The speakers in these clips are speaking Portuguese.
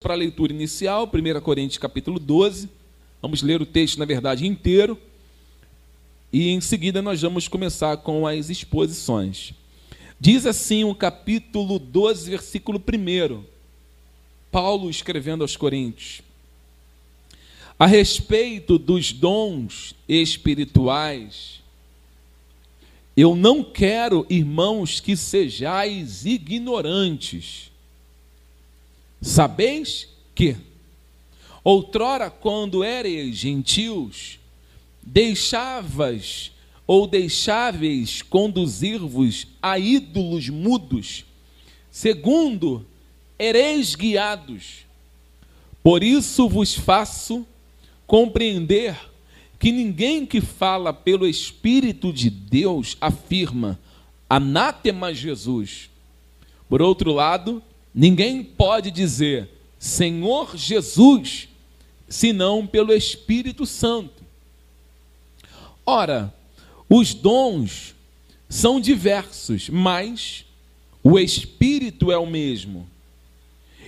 para a leitura inicial, 1 Coríntios capítulo 12. Vamos ler o texto, na verdade, inteiro. E em seguida nós vamos começar com as exposições. Diz assim o capítulo 12, versículo 1. Paulo escrevendo aos Coríntios. A respeito dos dons espirituais, eu não quero, irmãos, que sejais ignorantes Sabeis que, outrora, quando ereis gentios, deixavas ou deixáveis conduzir-vos a ídolos mudos, segundo ereis guiados. Por isso vos faço compreender que ninguém que fala pelo Espírito de Deus afirma anátema Jesus. Por outro lado, Ninguém pode dizer Senhor Jesus senão pelo Espírito Santo. Ora, os dons são diversos, mas o Espírito é o mesmo.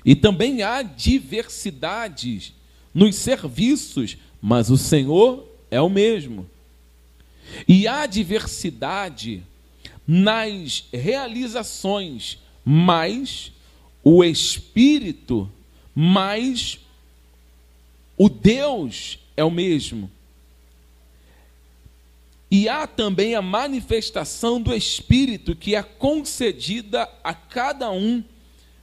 E também há diversidades nos serviços, mas o Senhor é o mesmo. E há diversidade nas realizações, mas o Espírito, mas o Deus é o mesmo. E há também a manifestação do Espírito que é concedida a cada um,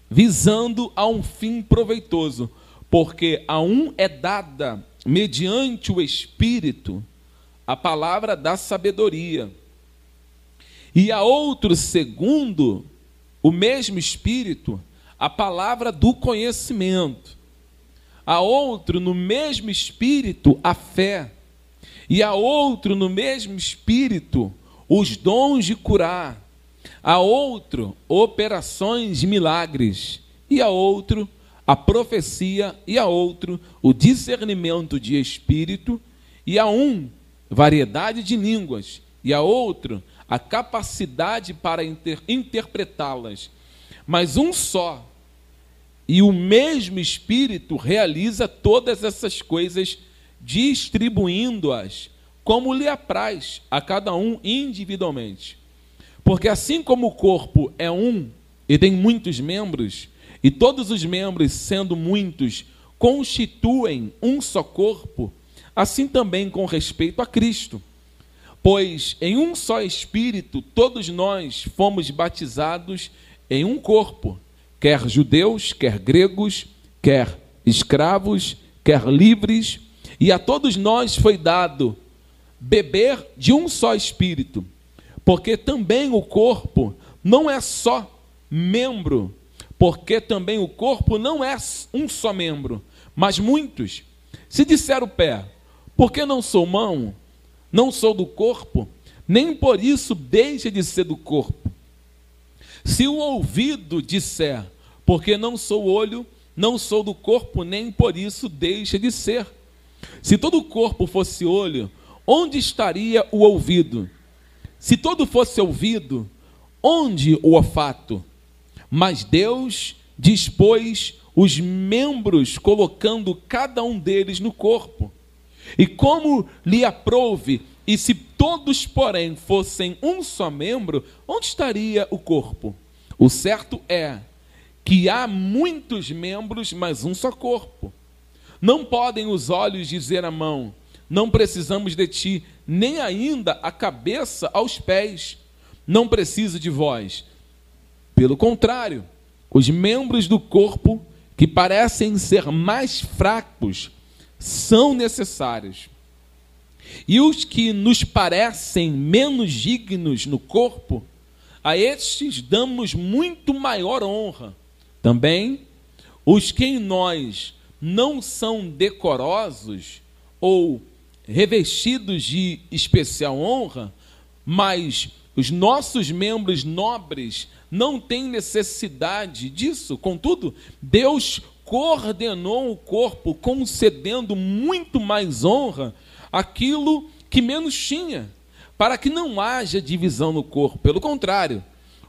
visando a um fim proveitoso, porque a um é dada, mediante o Espírito, a palavra da sabedoria, e a outro, segundo o mesmo Espírito, a palavra do conhecimento. A outro, no mesmo espírito, a fé. E a outro, no mesmo espírito, os dons de curar. A outro, operações de milagres. E a outro, a profecia. E a outro, o discernimento de espírito. E a um, variedade de línguas. E a outro, a capacidade para inter interpretá-las mas um só. E o mesmo Espírito realiza todas essas coisas, distribuindo-as como lhe apraz a cada um individualmente. Porque assim como o corpo é um e tem muitos membros, e todos os membros, sendo muitos, constituem um só corpo, assim também com respeito a Cristo. Pois em um só Espírito todos nós fomos batizados em um corpo, quer judeus, quer gregos, quer escravos, quer livres, e a todos nós foi dado beber de um só espírito, porque também o corpo não é só membro, porque também o corpo não é um só membro, mas muitos. Se disser o pé, porque não sou mão, não sou do corpo, nem por isso deixa de ser do corpo. Se o ouvido disser, porque não sou olho, não sou do corpo, nem por isso deixa de ser. Se todo o corpo fosse olho, onde estaria o ouvido? Se todo fosse ouvido, onde o olfato? Mas Deus dispôs os membros, colocando cada um deles no corpo. E como lhe aprouve, e se todos, porém, fossem um só membro, onde estaria o corpo? O certo é que há muitos membros, mas um só corpo. Não podem os olhos dizer à mão: Não precisamos de ti, nem ainda a cabeça aos pés. Não preciso de vós. Pelo contrário, os membros do corpo que parecem ser mais fracos são necessários. E os que nos parecem menos dignos no corpo, a estes damos muito maior honra. Também os que em nós não são decorosos ou revestidos de especial honra, mas os nossos membros nobres não têm necessidade disso. Contudo, Deus coordenou o corpo, concedendo muito mais honra aquilo que menos tinha, para que não haja divisão no corpo. Pelo contrário,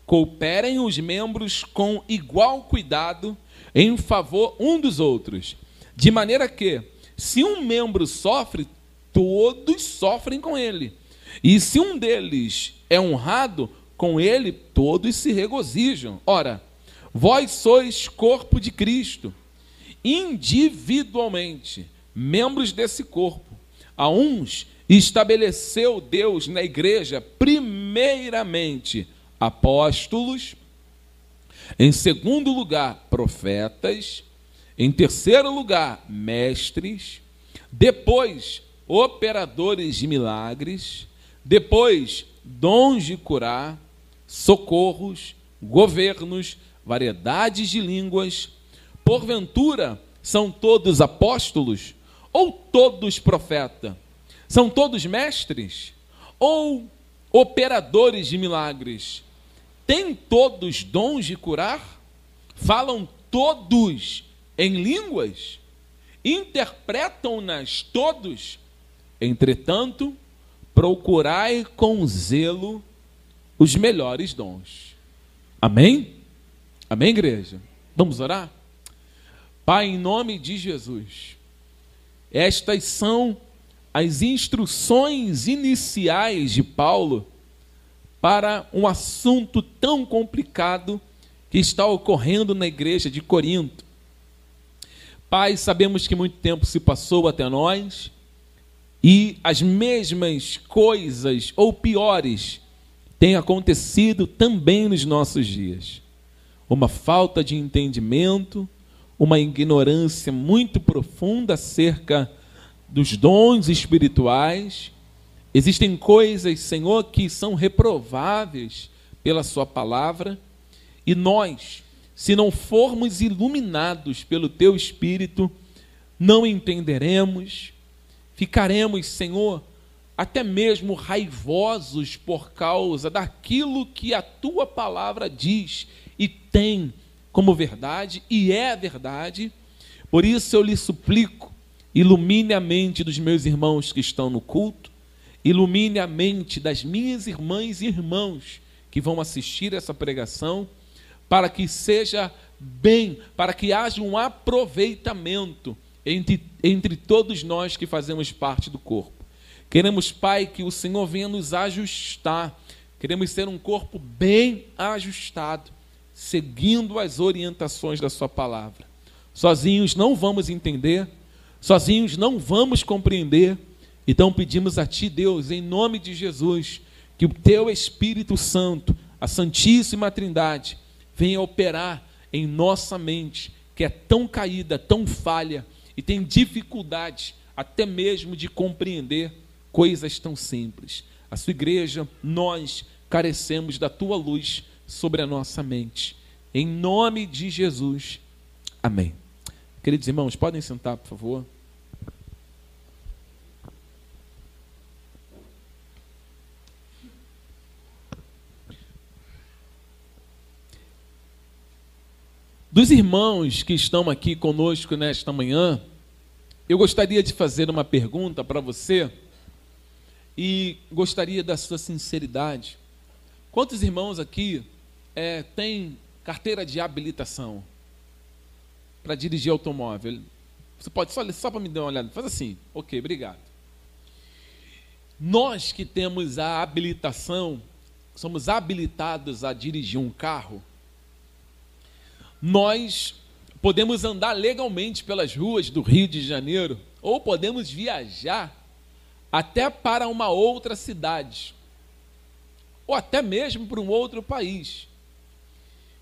cooperem os membros com igual cuidado, em favor um dos outros, de maneira que, se um membro sofre, todos sofrem com ele. E se um deles é honrado, com ele todos se regozijam. Ora, vós sois corpo de Cristo, individualmente, membros desse corpo. A uns estabeleceu Deus na igreja, primeiramente, apóstolos, em segundo lugar, profetas, em terceiro lugar, mestres, depois, operadores de milagres, depois, dons de curar, socorros, governos, variedades de línguas. Porventura, são todos apóstolos ou todos profeta? São todos mestres ou operadores de milagres? Têm todos dons de curar? Falam todos em línguas? Interpretam-nas todos? Entretanto, procurai com zelo os melhores dons. Amém? Amém, igreja? Vamos orar? Pai, em nome de Jesus, estas são as instruções iniciais de Paulo para um assunto tão complicado que está ocorrendo na igreja de Corinto. Pai, sabemos que muito tempo se passou até nós e as mesmas coisas, ou piores, têm acontecido também nos nossos dias. Uma falta de entendimento, uma ignorância muito profunda acerca dos dons espirituais. Existem coisas, Senhor, que são reprováveis pela Sua palavra, e nós, se não formos iluminados pelo Teu Espírito, não entenderemos, ficaremos, Senhor, até mesmo raivosos por causa daquilo que a tua palavra diz e tem como verdade e é verdade. Por isso eu lhe suplico, ilumine a mente dos meus irmãos que estão no culto, ilumine a mente das minhas irmãs e irmãos que vão assistir essa pregação, para que seja bem, para que haja um aproveitamento entre, entre todos nós que fazemos parte do corpo. Queremos, Pai, que o Senhor venha nos ajustar. Queremos ser um corpo bem ajustado, seguindo as orientações da Sua palavra. Sozinhos não vamos entender, sozinhos não vamos compreender. Então pedimos a Ti, Deus, em nome de Jesus, que o Teu Espírito Santo, a Santíssima Trindade, venha operar em nossa mente, que é tão caída, tão falha e tem dificuldade até mesmo de compreender coisas tão simples. A sua igreja, nós carecemos da tua luz sobre a nossa mente. Em nome de Jesus. Amém. Queridos irmãos, podem sentar, por favor. Dos irmãos que estão aqui conosco nesta manhã, eu gostaria de fazer uma pergunta para você e gostaria da sua sinceridade. Quantos irmãos aqui é, têm carteira de habilitação para dirigir automóvel? Você pode só, só para me dar uma olhada, faz assim, ok, obrigado. Nós que temos a habilitação, somos habilitados a dirigir um carro, nós podemos andar legalmente pelas ruas do Rio de Janeiro, ou podemos viajar até para uma outra cidade, ou até mesmo para um outro país.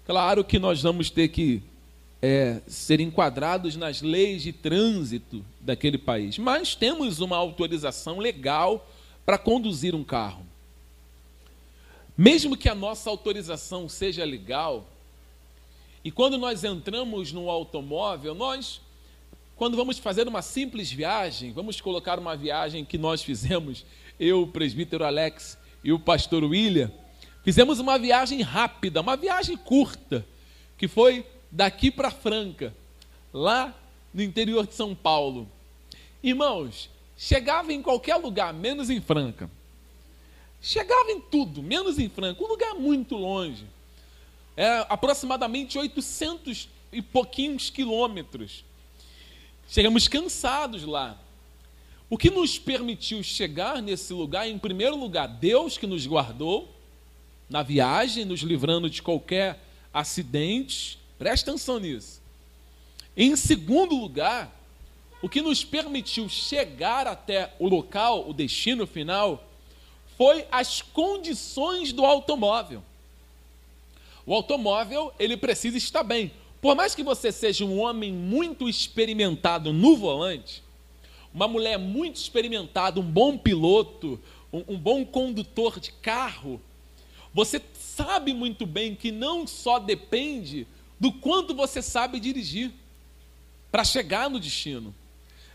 Claro que nós vamos ter que é, ser enquadrados nas leis de trânsito daquele país, mas temos uma autorização legal para conduzir um carro. Mesmo que a nossa autorização seja legal, e quando nós entramos no automóvel, nós, quando vamos fazer uma simples viagem, vamos colocar uma viagem que nós fizemos, eu, o presbítero Alex e o pastor William, fizemos uma viagem rápida, uma viagem curta, que foi daqui para Franca, lá no interior de São Paulo. Irmãos, chegava em qualquer lugar, menos em Franca. Chegava em tudo, menos em Franca, um lugar muito longe é, aproximadamente 800, e pouquinhos quilômetros. Chegamos cansados lá. O que nos permitiu chegar nesse lugar, em primeiro lugar, Deus que nos guardou na viagem, nos livrando de qualquer acidente. Presta atenção nisso. Em segundo lugar, o que nos permitiu chegar até o local, o destino final, foi as condições do automóvel. O automóvel, ele precisa estar bem. Por mais que você seja um homem muito experimentado no volante, uma mulher muito experimentada, um bom piloto, um, um bom condutor de carro, você sabe muito bem que não só depende do quanto você sabe dirigir para chegar no destino.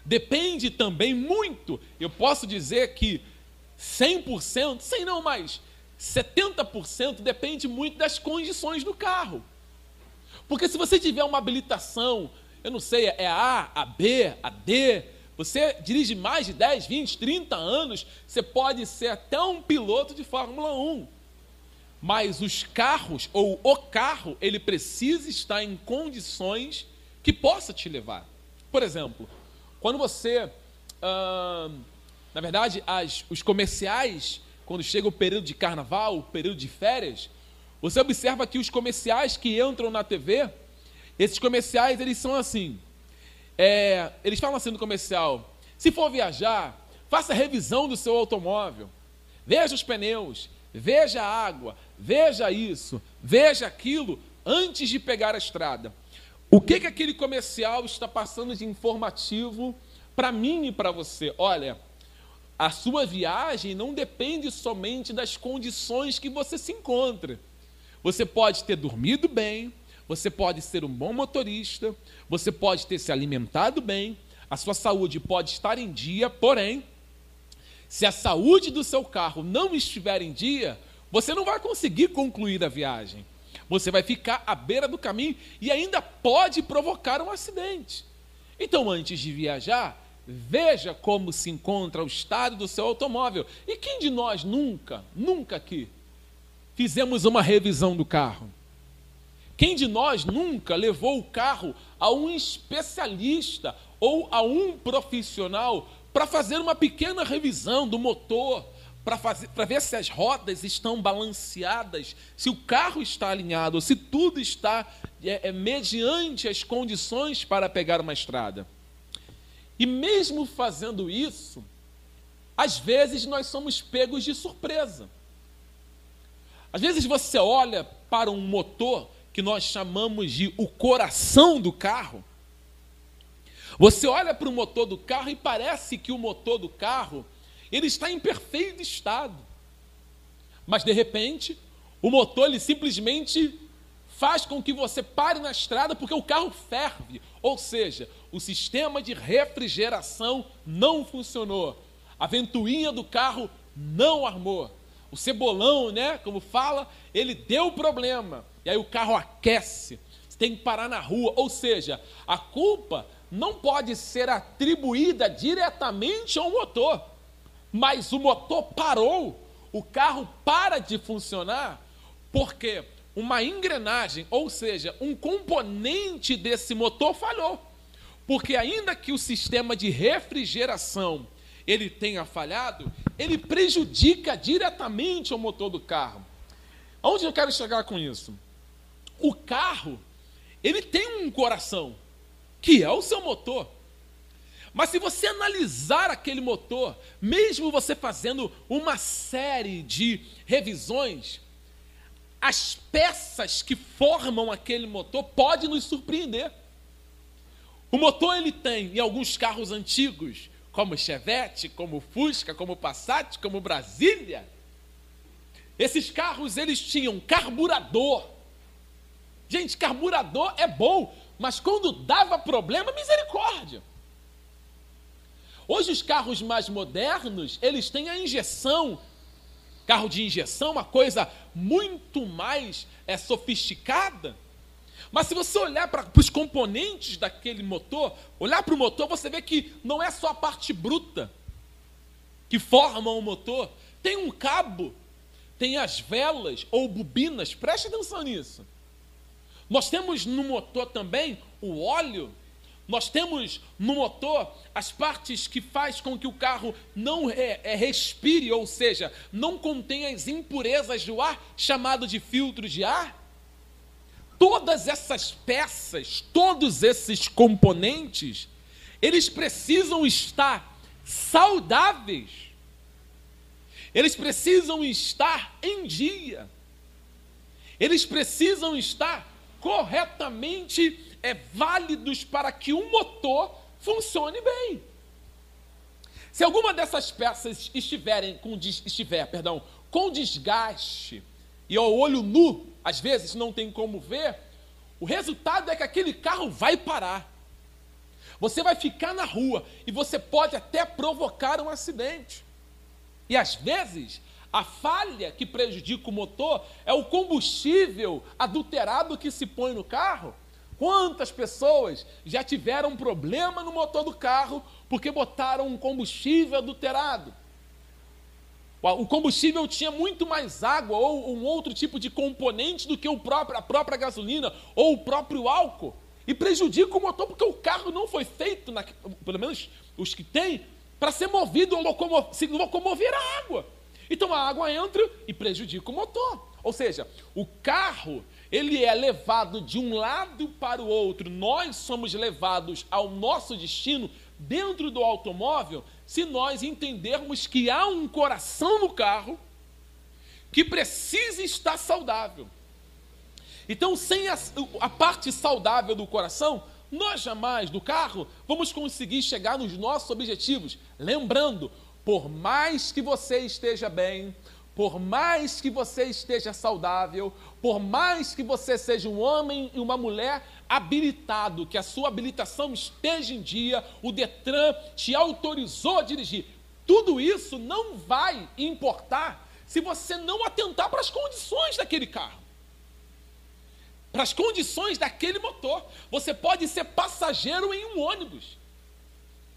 Depende também muito, eu posso dizer que 100%, sem não mais, 70% depende muito das condições do carro. Porque se você tiver uma habilitação, eu não sei, é a A, B, a D, você dirige mais de 10, 20, 30 anos, você pode ser até um piloto de Fórmula 1. Mas os carros, ou o carro, ele precisa estar em condições que possa te levar. Por exemplo, quando você. na verdade, as, os comerciais, quando chega o período de carnaval, o período de férias, você observa que os comerciais que entram na TV, esses comerciais, eles são assim. É, eles falam assim no comercial: se for viajar, faça revisão do seu automóvel, veja os pneus, veja a água, veja isso, veja aquilo, antes de pegar a estrada. O que, que aquele comercial está passando de informativo para mim e para você? Olha, a sua viagem não depende somente das condições que você se encontra. Você pode ter dormido bem, você pode ser um bom motorista, você pode ter se alimentado bem, a sua saúde pode estar em dia, porém, se a saúde do seu carro não estiver em dia, você não vai conseguir concluir a viagem. Você vai ficar à beira do caminho e ainda pode provocar um acidente. Então, antes de viajar, veja como se encontra o estado do seu automóvel. E quem de nós nunca, nunca aqui, fizemos uma revisão do carro? Quem de nós nunca levou o carro a um especialista ou a um profissional para fazer uma pequena revisão do motor, para ver se as rodas estão balanceadas, se o carro está alinhado, se tudo está é, é, mediante as condições para pegar uma estrada. E mesmo fazendo isso, às vezes nós somos pegos de surpresa. Às vezes você olha para um motor que nós chamamos de o coração do carro. Você olha para o motor do carro e parece que o motor do carro ele está em perfeito estado. Mas de repente, o motor ele simplesmente faz com que você pare na estrada porque o carro ferve, ou seja, o sistema de refrigeração não funcionou. A ventoinha do carro não armou. O cebolão, né, como fala, ele deu problema. E aí o carro aquece, você tem que parar na rua. Ou seja, a culpa não pode ser atribuída diretamente ao motor, mas o motor parou, o carro para de funcionar, porque uma engrenagem, ou seja, um componente desse motor falhou. Porque ainda que o sistema de refrigeração ele tenha falhado, ele prejudica diretamente o motor do carro. Onde eu quero chegar com isso? O carro, ele tem um coração, que é o seu motor. Mas se você analisar aquele motor, mesmo você fazendo uma série de revisões, as peças que formam aquele motor podem nos surpreender. O motor ele tem em alguns carros antigos, como Chevette, como Fusca, como Passat, como Brasília, esses carros eles tinham carburador Gente, carburador é bom, mas quando dava problema, misericórdia. Hoje os carros mais modernos, eles têm a injeção. Carro de injeção, uma coisa muito mais é, sofisticada. Mas se você olhar para os componentes daquele motor, olhar para o motor, você vê que não é só a parte bruta que forma o motor. Tem um cabo, tem as velas ou bobinas, preste atenção nisso. Nós temos no motor também o óleo. Nós temos no motor as partes que faz com que o carro não é, respire, ou seja, não contenha as impurezas do ar, chamado de filtro de ar. Todas essas peças, todos esses componentes, eles precisam estar saudáveis. Eles precisam estar em dia. Eles precisam estar corretamente é, válidos para que o motor funcione bem. Se alguma dessas peças estiverem com estiver, perdão, com desgaste e ao olho nu, às vezes não tem como ver, o resultado é que aquele carro vai parar. Você vai ficar na rua e você pode até provocar um acidente. E às vezes, a falha que prejudica o motor é o combustível adulterado que se põe no carro. Quantas pessoas já tiveram problema no motor do carro porque botaram um combustível adulterado? O combustível tinha muito mais água ou um outro tipo de componente do que o próprio, a própria gasolina ou o próprio álcool e prejudica o motor porque o carro não foi feito, na, pelo menos os que tem, para ser movido ou locomo, se locomover a água. Então a água entra e prejudica o motor. Ou seja, o carro ele é levado de um lado para o outro. Nós somos levados ao nosso destino dentro do automóvel se nós entendermos que há um coração no carro que precisa estar saudável. Então, sem a, a parte saudável do coração, nós jamais do carro vamos conseguir chegar nos nossos objetivos. Lembrando, por mais que você esteja bem, por mais que você esteja saudável, por mais que você seja um homem e uma mulher habilitado, que a sua habilitação esteja em dia, o Detran te autorizou a dirigir, tudo isso não vai importar se você não atentar para as condições daquele carro para as condições daquele motor. Você pode ser passageiro em um ônibus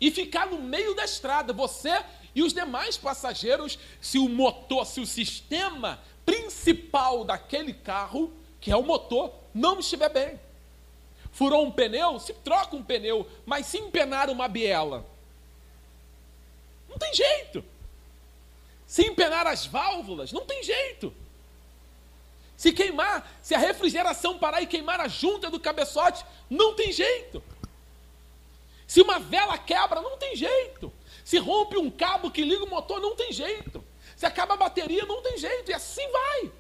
e ficar no meio da estrada, você e os demais passageiros, se o motor, se o sistema principal daquele carro, que é o motor, não estiver bem. Furou um pneu, se troca um pneu, mas se empenar uma biela, não tem jeito. Se empenar as válvulas, não tem jeito. Se queimar, se a refrigeração parar e queimar a junta do cabeçote, não tem jeito. Se uma vela quebra, não tem jeito. Se rompe um cabo que liga o motor, não tem jeito. Se acaba a bateria, não tem jeito. E assim vai.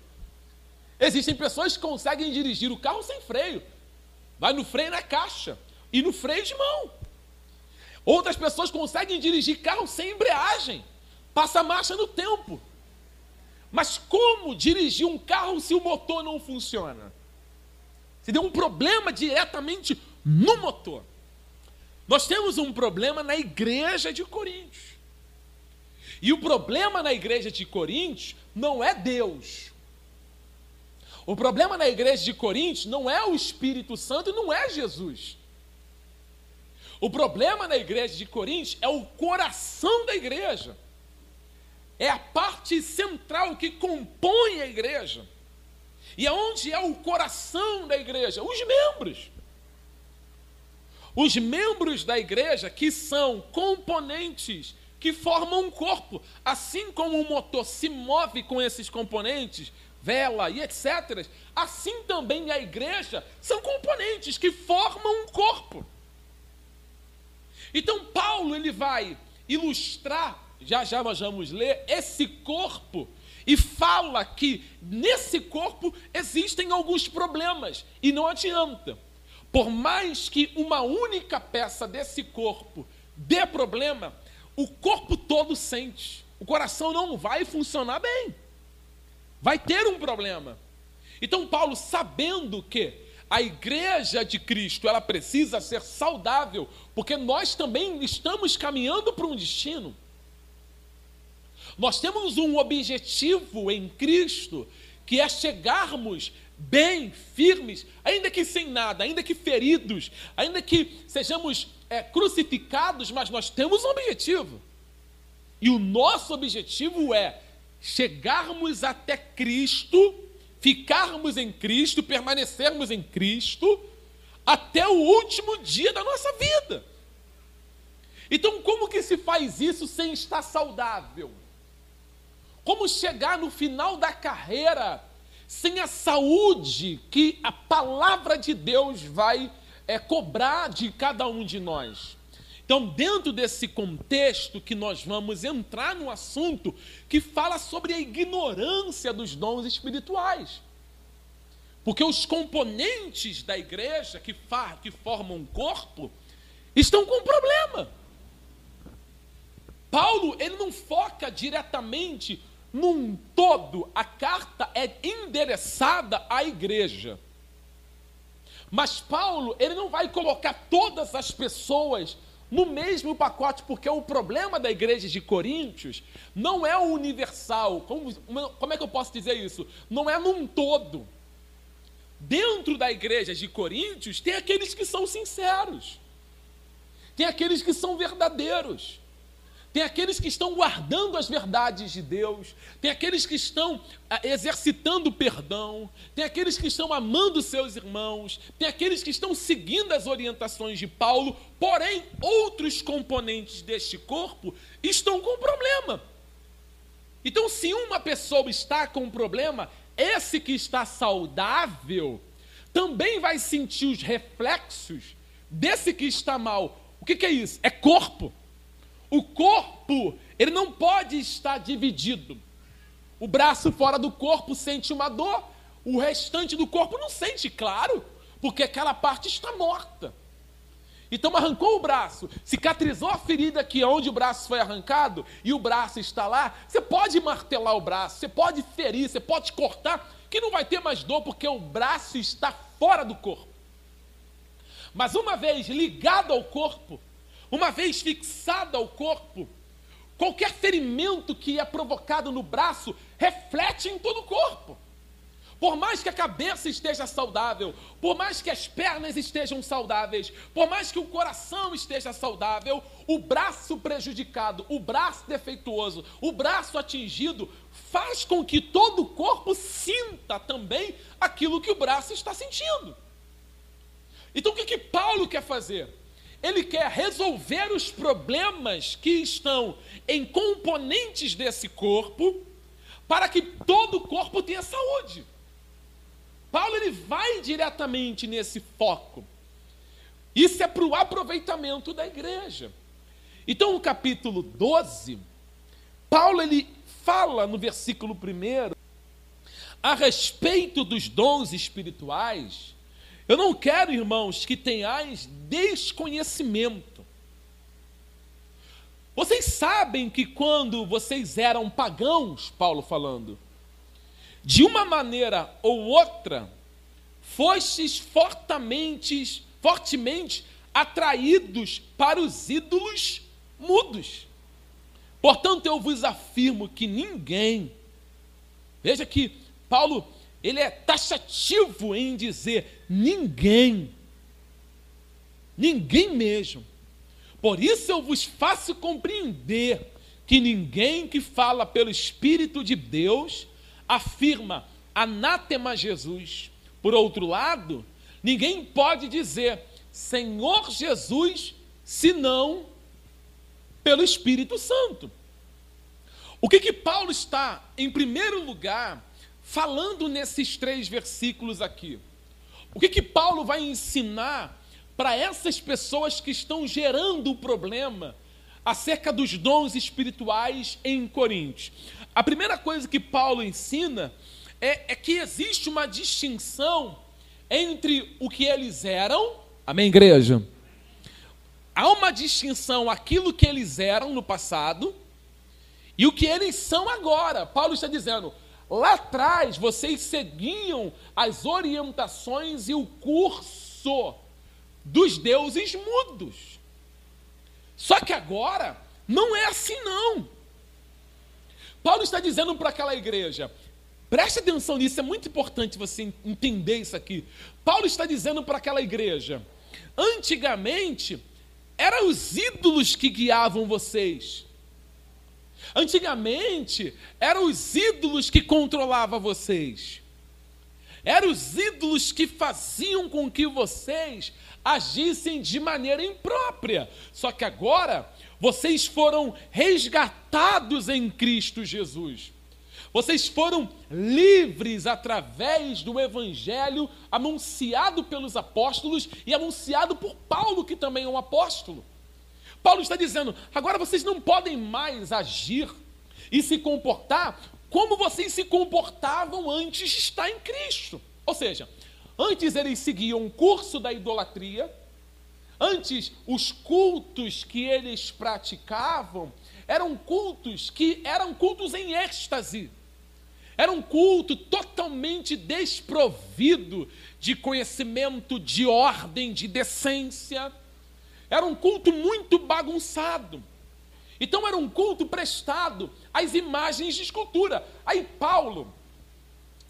Existem pessoas que conseguem dirigir o carro sem freio. Vai no freio na caixa e no freio de mão. Outras pessoas conseguem dirigir carro sem embreagem. Passa marcha no tempo. Mas como dirigir um carro se o motor não funciona? Se deu um problema diretamente no motor. Nós temos um problema na igreja de Coríntios. E o problema na igreja de Coríntios não é Deus. O problema na igreja de Coríntios não é o Espírito Santo e não é Jesus. O problema na igreja de Coríntios é o coração da igreja é a parte central que compõe a igreja. E aonde é o coração da igreja? Os membros. Os membros da igreja que são componentes que formam um corpo, assim como o motor se move com esses componentes, vela e etc. Assim também a igreja são componentes que formam um corpo. Então Paulo ele vai ilustrar já já nós vamos ler, esse corpo e fala que nesse corpo existem alguns problemas e não adianta. Por mais que uma única peça desse corpo dê problema, o corpo todo sente. O coração não vai funcionar bem. Vai ter um problema. Então Paulo, sabendo que a igreja de Cristo, ela precisa ser saudável, porque nós também estamos caminhando para um destino. Nós temos um objetivo em Cristo, que é chegarmos bem, firmes, ainda que sem nada, ainda que feridos, ainda que sejamos é, crucificados, mas nós temos um objetivo. E o nosso objetivo é chegarmos até Cristo, ficarmos em Cristo, permanecermos em Cristo até o último dia da nossa vida. Então, como que se faz isso sem estar saudável? Como chegar no final da carreira sem a saúde que a palavra de Deus vai é, cobrar de cada um de nós? Então, dentro desse contexto que nós vamos entrar no assunto que fala sobre a ignorância dos dons espirituais. Porque os componentes da igreja que, que formam um corpo estão com um problema. Paulo, ele não foca diretamente num todo. A carta é endereçada à igreja. Mas Paulo, ele não vai colocar todas as pessoas no mesmo pacote, porque o problema da igreja de Coríntios não é o universal. Como, como é que eu posso dizer isso? Não é num todo. Dentro da igreja de Coríntios, tem aqueles que são sinceros, tem aqueles que são verdadeiros. Tem aqueles que estão guardando as verdades de Deus, tem aqueles que estão ah, exercitando perdão, tem aqueles que estão amando seus irmãos, tem aqueles que estão seguindo as orientações de Paulo, porém, outros componentes deste corpo estão com problema. Então, se uma pessoa está com problema, esse que está saudável também vai sentir os reflexos desse que está mal. O que, que é isso? É corpo. O corpo, ele não pode estar dividido. O braço fora do corpo sente uma dor, o restante do corpo não sente, claro, porque aquela parte está morta. Então arrancou o braço, cicatrizou a ferida aqui onde o braço foi arrancado e o braço está lá. Você pode martelar o braço, você pode ferir, você pode cortar, que não vai ter mais dor porque o braço está fora do corpo. Mas uma vez ligado ao corpo, uma vez fixada ao corpo, qualquer ferimento que é provocado no braço reflete em todo o corpo. Por mais que a cabeça esteja saudável, por mais que as pernas estejam saudáveis, por mais que o coração esteja saudável, o braço prejudicado, o braço defeituoso, o braço atingido, faz com que todo o corpo sinta também aquilo que o braço está sentindo. Então o que, que Paulo quer fazer? Ele quer resolver os problemas que estão em componentes desse corpo, para que todo o corpo tenha saúde. Paulo ele vai diretamente nesse foco. Isso é para o aproveitamento da igreja. Então, no capítulo 12, Paulo ele fala no versículo 1 a respeito dos dons espirituais eu não quero, irmãos, que tenhais desconhecimento. Vocês sabem que quando vocês eram pagãos, Paulo falando, de uma maneira ou outra, fostes fortemente, fortemente atraídos para os ídolos mudos. Portanto, eu vos afirmo que ninguém, veja que Paulo ele é taxativo em dizer ninguém. Ninguém mesmo. Por isso eu vos faço compreender que ninguém que fala pelo Espírito de Deus afirma anátema Jesus. Por outro lado, ninguém pode dizer Senhor Jesus senão pelo Espírito Santo. O que que Paulo está, em primeiro lugar, falando nesses três versículos aqui? O que, que Paulo vai ensinar para essas pessoas que estão gerando o problema acerca dos dons espirituais em Coríntios? A primeira coisa que Paulo ensina é, é que existe uma distinção entre o que eles eram. Amém, igreja? Há uma distinção aquilo que eles eram no passado e o que eles são agora. Paulo está dizendo: Lá atrás, vocês seguiam as orientações e o curso dos deuses mudos. Só que agora, não é assim não. Paulo está dizendo para aquela igreja, preste atenção nisso, é muito importante você entender isso aqui. Paulo está dizendo para aquela igreja, antigamente, eram os ídolos que guiavam vocês. Antigamente, eram os ídolos que controlavam vocês. Eram os ídolos que faziam com que vocês agissem de maneira imprópria. Só que agora vocês foram resgatados em Cristo Jesus. Vocês foram livres através do evangelho anunciado pelos apóstolos e anunciado por Paulo, que também é um apóstolo. Paulo está dizendo: agora vocês não podem mais agir e se comportar como vocês se comportavam antes de estar em Cristo. Ou seja, antes eles seguiam o curso da idolatria, antes os cultos que eles praticavam eram cultos que eram cultos em êxtase. Era um culto totalmente desprovido de conhecimento, de ordem, de decência. Era um culto muito bagunçado. Então era um culto prestado às imagens de escultura. Aí Paulo,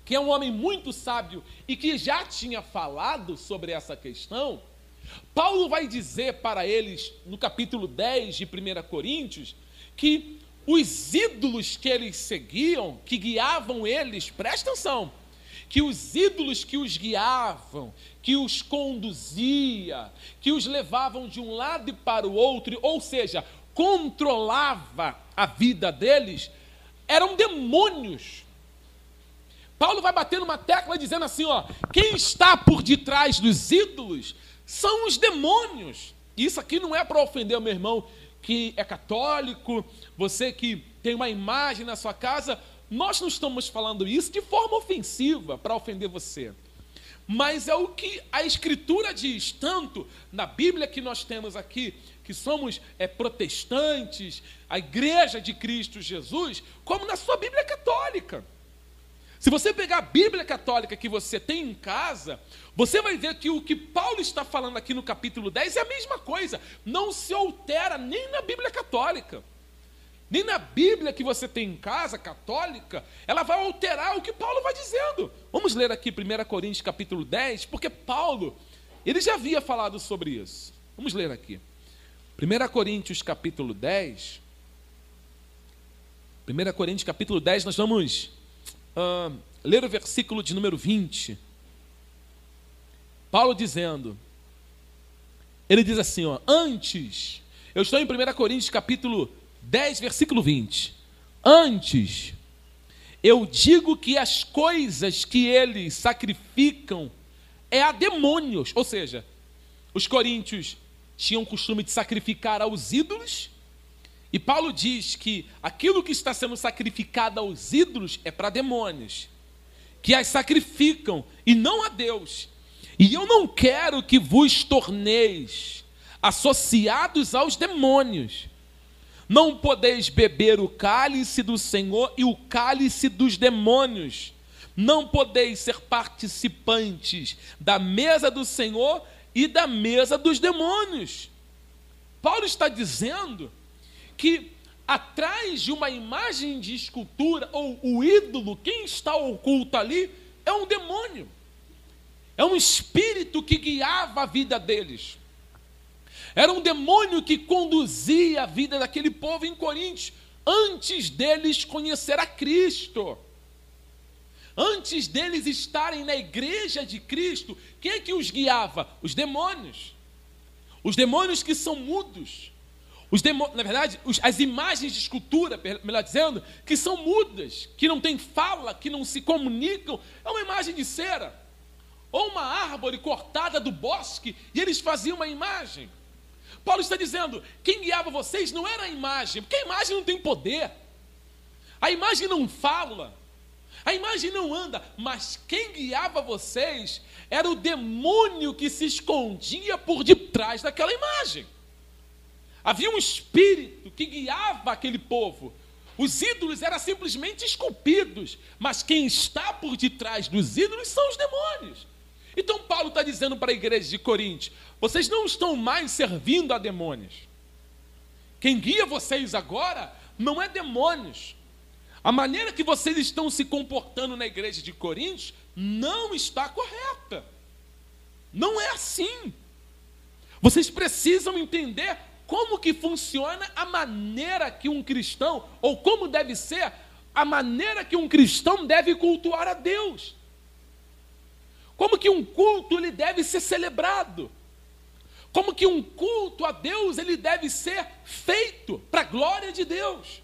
que é um homem muito sábio e que já tinha falado sobre essa questão, Paulo vai dizer para eles, no capítulo 10 de 1 Coríntios, que os ídolos que eles seguiam, que guiavam eles, presta atenção, que os ídolos que os guiavam, que os conduzia, que os levavam de um lado para o outro, ou seja, controlava a vida deles, eram demônios. Paulo vai bater numa tecla dizendo assim: ó, quem está por detrás dos ídolos são os demônios. Isso aqui não é para ofender o meu irmão que é católico, você que tem uma imagem na sua casa, nós não estamos falando isso de forma ofensiva para ofender você. Mas é o que a Escritura diz, tanto na Bíblia que nós temos aqui, que somos é, protestantes, a Igreja de Cristo Jesus, como na sua Bíblia católica. Se você pegar a Bíblia católica que você tem em casa, você vai ver que o que Paulo está falando aqui no capítulo 10 é a mesma coisa. Não se altera nem na Bíblia católica. Nem na Bíblia que você tem em casa, católica, ela vai alterar o que Paulo vai dizendo. Vamos ler aqui 1 Coríntios capítulo 10, porque Paulo, ele já havia falado sobre isso. Vamos ler aqui. 1 Coríntios capítulo 10. 1 Coríntios capítulo 10, nós vamos uh, ler o versículo de número 20. Paulo dizendo, ele diz assim, ó, antes, eu estou em 1 Coríntios capítulo 10, versículo 20. Antes, eu digo que as coisas que eles sacrificam é a demônios, ou seja, os coríntios tinham o costume de sacrificar aos ídolos e Paulo diz que aquilo que está sendo sacrificado aos ídolos é para demônios, que as sacrificam e não a Deus. E eu não quero que vos torneis associados aos demônios. Não podeis beber o cálice do Senhor e o cálice dos demônios. Não podeis ser participantes da mesa do Senhor e da mesa dos demônios. Paulo está dizendo que atrás de uma imagem de escultura ou o ídolo, quem está oculto ali é um demônio. É um espírito que guiava a vida deles. Era um demônio que conduzia a vida daquele povo em Coríntios antes deles conhecer a Cristo. Antes deles estarem na igreja de Cristo, quem é que os guiava? Os demônios. Os demônios que são mudos. Os na verdade, os, as imagens de escultura, melhor dizendo, que são mudas, que não têm fala, que não se comunicam, é uma imagem de cera. Ou uma árvore cortada do bosque, e eles faziam uma imagem. Paulo está dizendo: quem guiava vocês não era a imagem, porque a imagem não tem poder, a imagem não fala, a imagem não anda, mas quem guiava vocês era o demônio que se escondia por detrás daquela imagem. Havia um espírito que guiava aquele povo. Os ídolos eram simplesmente esculpidos, mas quem está por detrás dos ídolos são os demônios. Então Paulo está dizendo para a igreja de Corinto: vocês não estão mais servindo a demônios. Quem guia vocês agora não é demônios. A maneira que vocês estão se comportando na igreja de Coríntios não está correta. Não é assim. Vocês precisam entender como que funciona a maneira que um cristão, ou como deve ser a maneira que um cristão deve cultuar a Deus. como que um culto ele deve ser celebrado, como que um culto a Deus ele deve ser feito para a glória de Deus,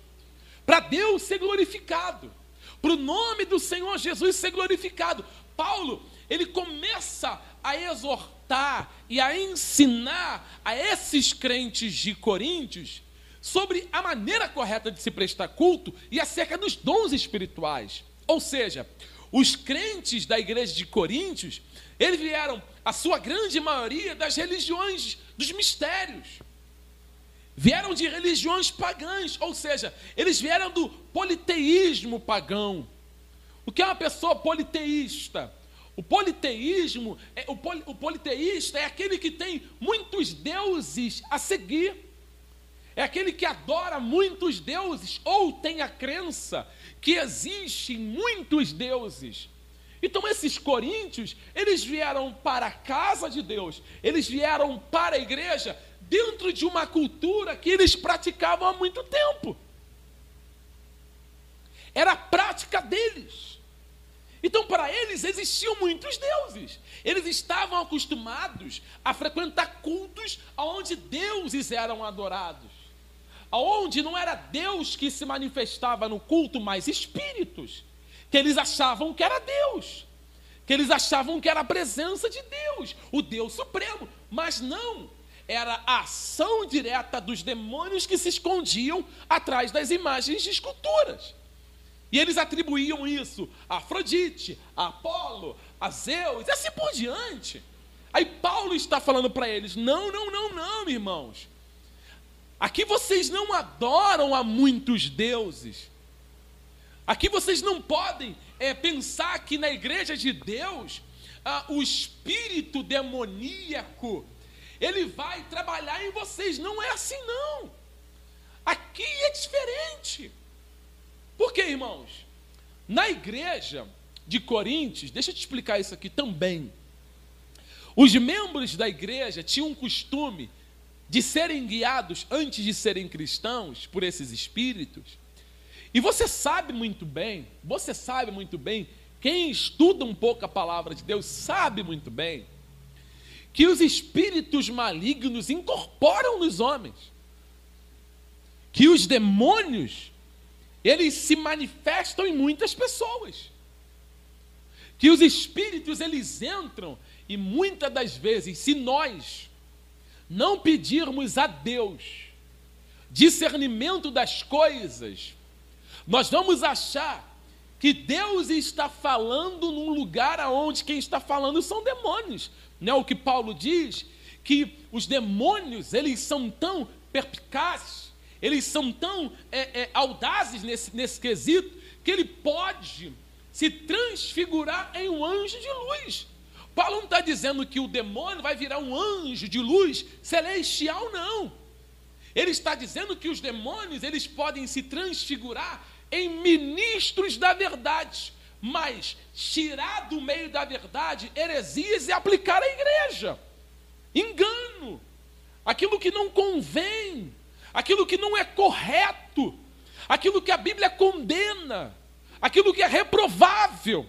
para Deus ser glorificado, para o nome do Senhor Jesus ser glorificado. Paulo, ele começa a exortar e a ensinar a esses crentes de Coríntios sobre a maneira correta de se prestar culto e acerca dos dons espirituais. Ou seja, os crentes da igreja de Coríntios, eles vieram, a sua grande maioria, das religiões dos mistérios. Vieram de religiões pagãs, ou seja, eles vieram do politeísmo pagão. O que é uma pessoa politeísta? O politeísmo, é, o, poli, o politeísta é aquele que tem muitos deuses a seguir. É aquele que adora muitos deuses ou tem a crença que existem muitos deuses. Então esses coríntios, eles vieram para a casa de Deus, eles vieram para a igreja dentro de uma cultura que eles praticavam há muito tempo. Era a prática deles. Então, para eles existiam muitos deuses. Eles estavam acostumados a frequentar cultos onde deuses eram adorados. Onde não era Deus que se manifestava no culto, mas espíritos. Que eles achavam que era Deus. Que eles achavam que era a presença de Deus, o Deus Supremo. Mas não. Era a ação direta dos demônios que se escondiam atrás das imagens de esculturas. E eles atribuíam isso a Afrodite, a Apolo, a Zeus, e assim por diante. Aí Paulo está falando para eles: não, não, não, não, irmãos. Aqui vocês não adoram a muitos deuses. Aqui vocês não podem é, pensar que na igreja de Deus ah, o espírito demoníaco ele vai trabalhar em vocês. Não é assim, não. Aqui é diferente. Por quê, irmãos? Na igreja de Coríntios, deixa eu te explicar isso aqui também. Os membros da igreja tinham um costume de serem guiados antes de serem cristãos por esses espíritos. E você sabe muito bem, você sabe muito bem, quem estuda um pouco a palavra de Deus sabe muito bem, que os espíritos malignos incorporam nos homens, que os demônios eles se manifestam em muitas pessoas. Que os espíritos eles entram e muitas das vezes, se nós não pedirmos a Deus discernimento das coisas, nós vamos achar que Deus está falando num lugar aonde quem está falando são demônios. Não é o que Paulo diz que os demônios, eles são tão perspicazes eles são tão é, é, audazes nesse, nesse quesito que ele pode se transfigurar em um anjo de luz. Paulo não está dizendo que o demônio vai virar um anjo de luz celestial, não. Ele está dizendo que os demônios eles podem se transfigurar em ministros da verdade, mas tirar do meio da verdade heresias e aplicar à igreja. Engano, aquilo que não convém, aquilo que não é correto, aquilo que a Bíblia condena, aquilo que é reprovável,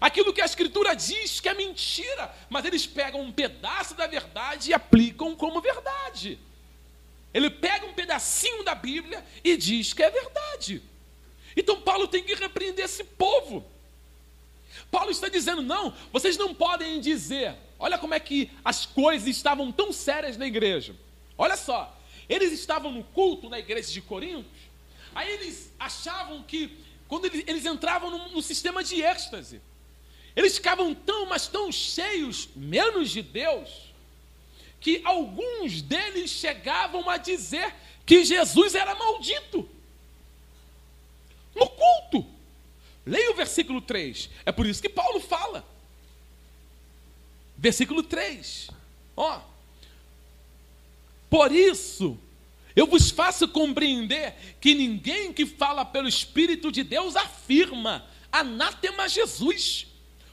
aquilo que a Escritura diz que é mentira, mas eles pegam um pedaço da verdade e aplicam como verdade. Ele pega um pedacinho da Bíblia e diz que é verdade. Então Paulo tem que repreender esse povo. Paulo está dizendo: não, vocês não podem dizer. Olha como é que as coisas estavam tão sérias na igreja. Olha só, eles estavam no culto na igreja de Corinto, aí eles achavam que, quando eles, eles entravam no, no sistema de êxtase, eles ficavam tão, mas tão cheios, menos de Deus, que alguns deles chegavam a dizer que Jesus era maldito. No culto. Leia o versículo 3. É por isso que Paulo fala. Versículo 3. Ó. Por isso, eu vos faço compreender que ninguém que fala pelo Espírito de Deus afirma anátema Jesus.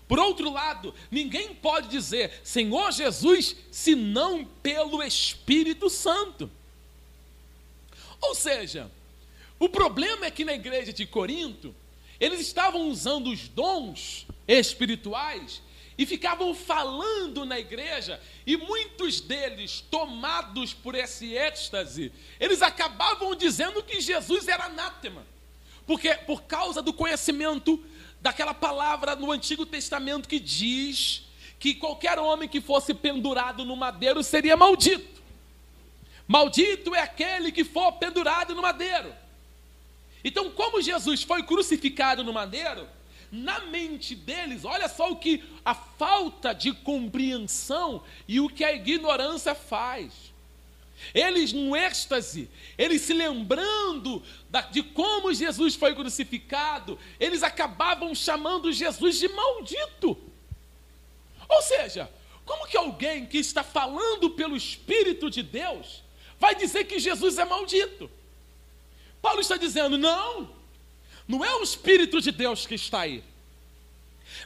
Por outro lado, ninguém pode dizer Senhor Jesus senão pelo Espírito Santo. Ou seja, o problema é que na igreja de Corinto, eles estavam usando os dons espirituais e ficavam falando na igreja, e muitos deles, tomados por esse êxtase, eles acabavam dizendo que Jesus era anátema, porque por causa do conhecimento daquela palavra no Antigo Testamento que diz que qualquer homem que fosse pendurado no madeiro seria maldito. Maldito é aquele que for pendurado no madeiro. Então, como Jesus foi crucificado no madeiro, na mente deles, olha só o que a falta de compreensão e o que a ignorância faz. Eles, no êxtase, eles se lembrando de como Jesus foi crucificado, eles acabavam chamando Jesus de maldito. Ou seja, como que alguém que está falando pelo Espírito de Deus vai dizer que Jesus é maldito? Paulo está dizendo: não, não é o Espírito de Deus que está aí.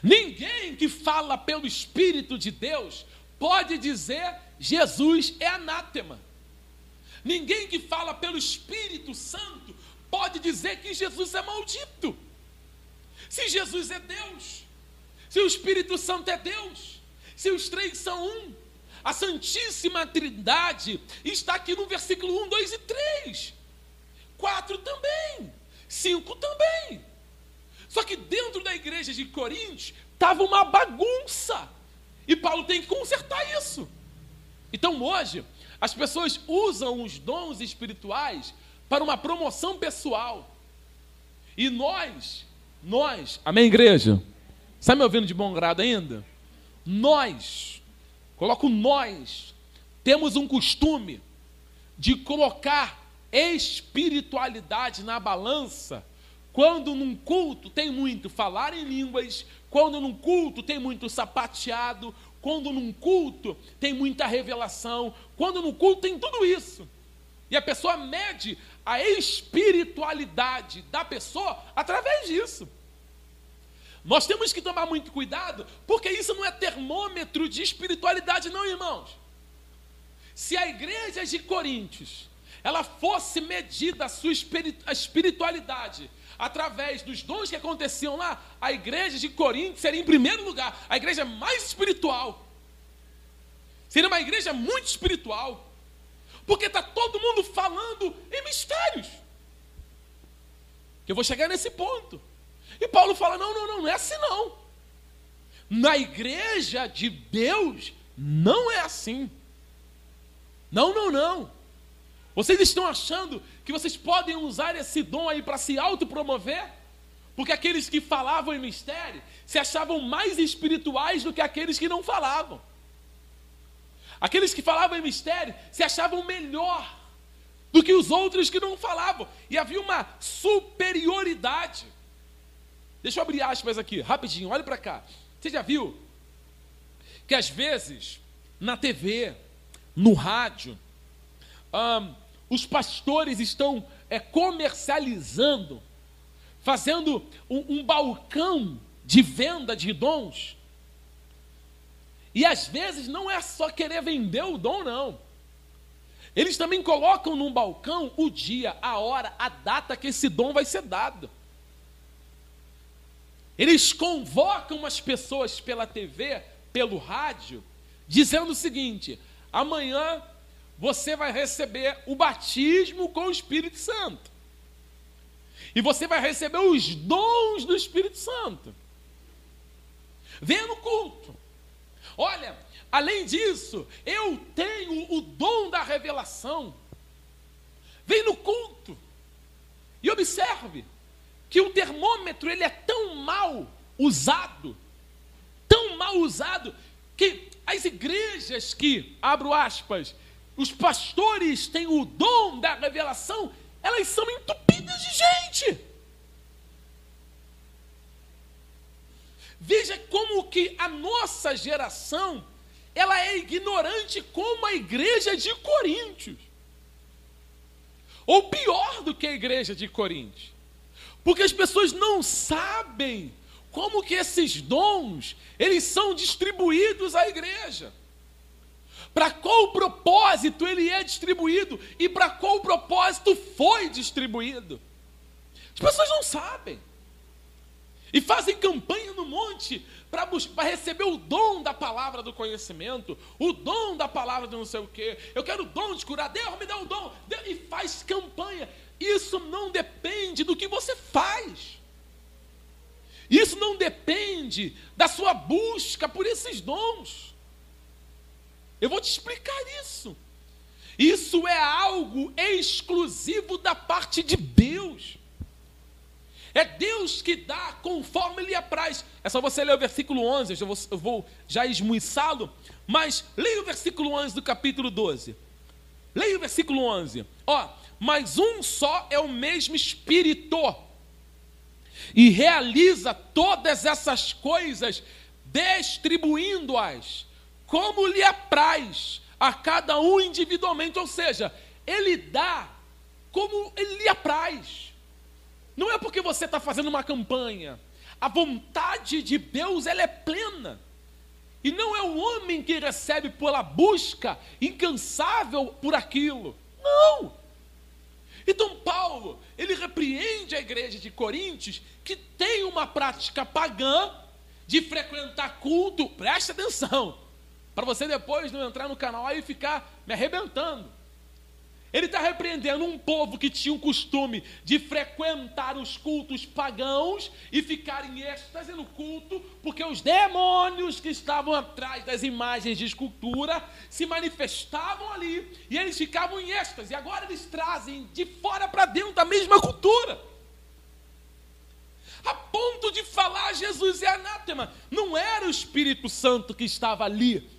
Ninguém que fala pelo Espírito de Deus pode dizer Jesus é anátema. Ninguém que fala pelo Espírito Santo pode dizer que Jesus é maldito. Se Jesus é Deus, se o Espírito Santo é Deus, se os três são um, a Santíssima Trindade está aqui no versículo 1, 2 e 3. 4 também. 5 também. Só que dentro da igreja de Coríntios estava uma bagunça. E Paulo tem que consertar isso. Então hoje, as pessoas usam os dons espirituais para uma promoção pessoal. E nós, nós, amém, igreja? Está me ouvindo de bom grado ainda? Nós, coloco nós, temos um costume de colocar espiritualidade na balança, quando num culto tem muito falar em línguas, quando num culto tem muito sapateado, quando num culto tem muita revelação, quando no culto tem tudo isso. E a pessoa mede a espiritualidade da pessoa através disso. Nós temos que tomar muito cuidado, porque isso não é termômetro de espiritualidade, não, irmãos. Se a igreja de Coríntios ela fosse medida a sua espiritualidade através dos dons que aconteciam lá, a igreja de Corinto seria em primeiro lugar a igreja mais espiritual. Seria uma igreja muito espiritual. Porque está todo mundo falando em mistérios. Eu vou chegar nesse ponto. E Paulo fala: não, não, não, não é assim não. Na igreja de Deus, não é assim. Não, não, não. Vocês estão achando que vocês podem usar esse dom aí para se autopromover? Porque aqueles que falavam em mistério se achavam mais espirituais do que aqueles que não falavam. Aqueles que falavam em mistério se achavam melhor do que os outros que não falavam. E havia uma superioridade. Deixa eu abrir aspas aqui, rapidinho, olha para cá. Você já viu que às vezes na TV, no rádio, os pastores estão é, comercializando, fazendo um, um balcão de venda de dons. E às vezes não é só querer vender o dom, não. Eles também colocam num balcão o dia, a hora, a data que esse dom vai ser dado. Eles convocam as pessoas pela TV, pelo rádio, dizendo o seguinte: amanhã você vai receber o batismo com o Espírito Santo. E você vai receber os dons do Espírito Santo. Venha no culto. Olha, além disso, eu tenho o dom da revelação. Vem no culto. E observe que o termômetro ele é tão mal usado, tão mal usado, que as igrejas que, abro aspas, os pastores têm o dom da revelação, elas são entupidas de gente. Veja como que a nossa geração, ela é ignorante como a igreja de Coríntios. Ou pior do que a igreja de Coríntios. Porque as pessoas não sabem como que esses dons, eles são distribuídos à igreja para qual propósito ele é distribuído e para qual propósito foi distribuído. As pessoas não sabem. e fazem campanha no monte para receber o dom da palavra do conhecimento, o dom da palavra de não sei o quê. Eu quero o dom de curar, Deus me dá o dom. E faz campanha. Isso não depende do que você faz. Isso não depende da sua busca por esses dons. Eu vou te explicar isso. Isso é algo exclusivo da parte de Deus. É Deus que dá conforme Ele apraz. É só você ler o versículo 11, eu vou, eu vou já esmuiçá-lo, mas leia o versículo 11 do capítulo 12. Leia o versículo 11. Ó, mas um só é o mesmo Espírito e realiza todas essas coisas, distribuindo-as como lhe apraz a cada um individualmente, ou seja, ele dá como ele lhe apraz. Não é porque você está fazendo uma campanha. A vontade de Deus ela é plena. E não é o homem que recebe pela busca incansável por aquilo. Não! Então Paulo, ele repreende a igreja de Coríntios que tem uma prática pagã de frequentar culto, preste atenção, para você depois não entrar no canal e ficar me arrebentando. Ele está repreendendo um povo que tinha o costume de frequentar os cultos pagãos e ficar em êxtase no culto, porque os demônios que estavam atrás das imagens de escultura se manifestavam ali e eles ficavam em êxtase. E agora eles trazem de fora para dentro da mesma cultura. A ponto de falar Jesus é anátema. Não era o Espírito Santo que estava ali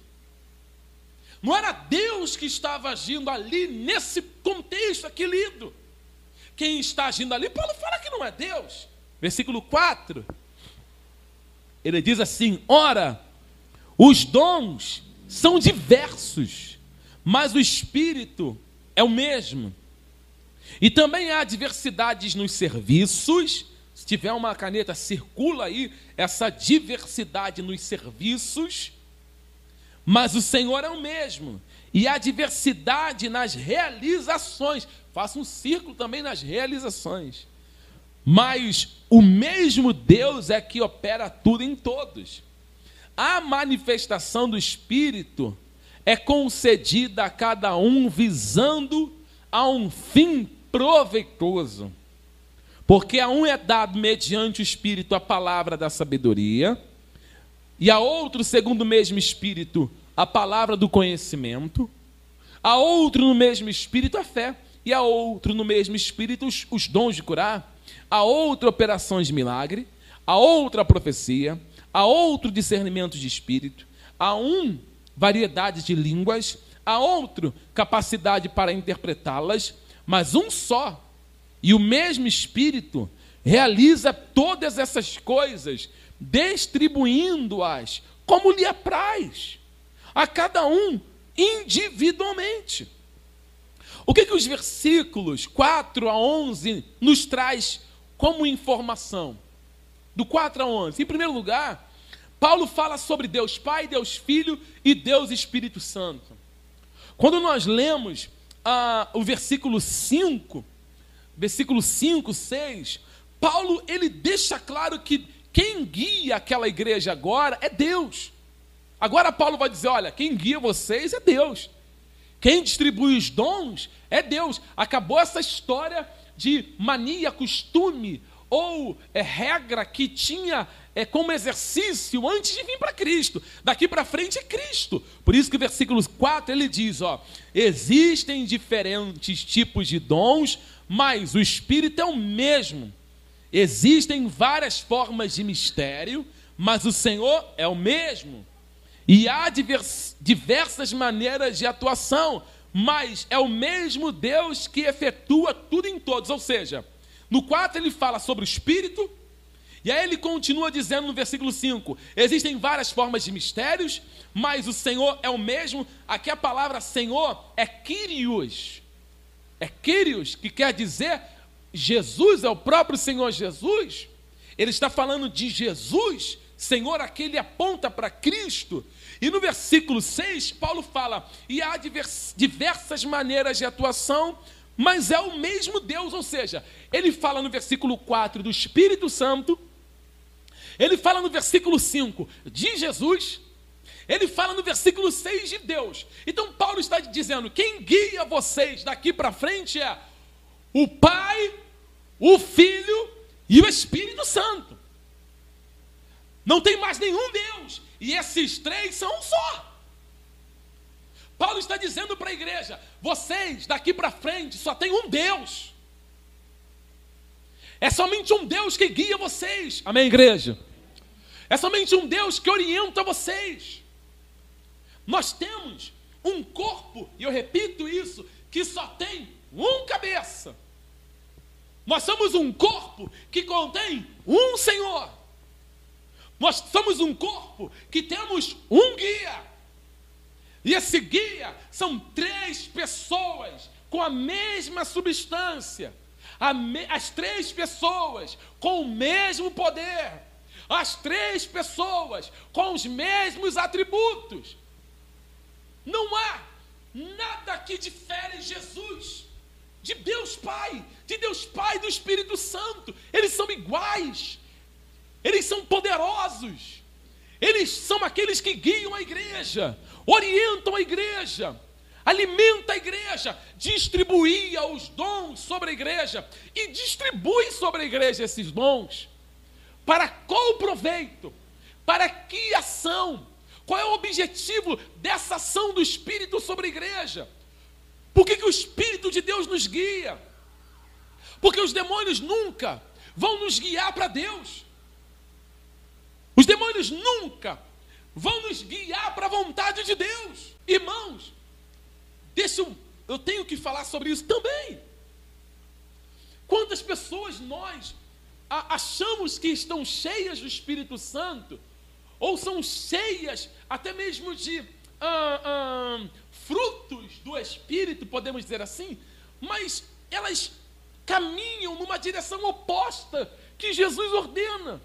não era Deus que estava agindo ali nesse contexto aqui lido. Quem está agindo ali, Paulo fala que não é Deus. Versículo 4. Ele diz assim: Ora, os dons são diversos, mas o Espírito é o mesmo. E também há diversidades nos serviços. Se tiver uma caneta, circula aí essa diversidade nos serviços mas o Senhor é o mesmo. E há diversidade nas realizações. Faça um círculo também nas realizações. Mas o mesmo Deus é que opera tudo em todos. A manifestação do Espírito é concedida a cada um visando a um fim proveitoso. Porque a um é dado mediante o Espírito a palavra da sabedoria e a outro, segundo o mesmo Espírito, a palavra do conhecimento, a outro no mesmo Espírito a fé, e a outro no mesmo Espírito os, os dons de curar, a outra operações de milagre, a outra profecia, a outro discernimento de espírito, a um variedade de línguas, a outro capacidade para interpretá-las, mas um só. E o mesmo Espírito realiza todas essas coisas distribuindo-as como lhe apraz, a cada um individualmente. O que, que os versículos 4 a 11 nos traz como informação? Do 4 a 11. Em primeiro lugar, Paulo fala sobre Deus Pai, Deus Filho e Deus Espírito Santo. Quando nós lemos ah, o versículo 5, versículo 5, 6, Paulo ele deixa claro que quem guia aquela igreja agora é Deus. Agora Paulo vai dizer: olha, quem guia vocês é Deus. Quem distribui os dons é Deus. Acabou essa história de mania, costume ou é, regra que tinha é, como exercício antes de vir para Cristo. Daqui para frente é Cristo. Por isso que versículo 4 ele diz: ó, existem diferentes tipos de dons, mas o Espírito é o mesmo. Existem várias formas de mistério, mas o Senhor é o mesmo. E há diversas maneiras de atuação, mas é o mesmo Deus que efetua tudo em todos. Ou seja, no 4 ele fala sobre o Espírito, e aí ele continua dizendo no versículo 5: existem várias formas de mistérios, mas o Senhor é o mesmo. Aqui a palavra Senhor é Kyrios. É Kyrios, que quer dizer Jesus é o próprio Senhor Jesus, ele está falando de Jesus, Senhor, aquele aponta para Cristo. E no versículo 6, Paulo fala: e há diversas maneiras de atuação, mas é o mesmo Deus, ou seja, ele fala no versículo 4 do Espírito Santo, Ele fala no versículo 5 de Jesus, ele fala no versículo 6 de Deus. Então Paulo está dizendo: quem guia vocês daqui para frente é o Pai, o Filho e o Espírito Santo. Não tem mais nenhum Deus. E esses três são um só. Paulo está dizendo para a igreja: vocês daqui para frente só tem um Deus. É somente um Deus que guia vocês. Amém, igreja? É somente um Deus que orienta vocês. Nós temos um corpo, e eu repito isso, que só tem um cabeça. Nós somos um corpo que contém um Senhor. Nós somos um corpo que temos um guia. E esse guia são três pessoas com a mesma substância. As três pessoas com o mesmo poder. As três pessoas com os mesmos atributos. Não há nada que difere Jesus de Deus Pai, de Deus Pai e do Espírito Santo. Eles são iguais, eles são poderosos, eles são aqueles que guiam a igreja, orientam a igreja, alimenta a igreja, distribuía os dons sobre a igreja e distribui sobre a igreja esses dons. Para qual proveito? Para que ação? Qual é o objetivo dessa ação do Espírito sobre a igreja? Por que, que o Espírito de Deus nos guia? Porque os demônios nunca vão nos guiar para Deus. Os demônios nunca vão nos guiar para a vontade de Deus. Irmãos, deixa eu, eu tenho que falar sobre isso também. Quantas pessoas nós achamos que estão cheias do Espírito Santo, ou são cheias até mesmo de ah, ah, frutos do Espírito, podemos dizer assim, mas elas caminham numa direção oposta que Jesus ordena.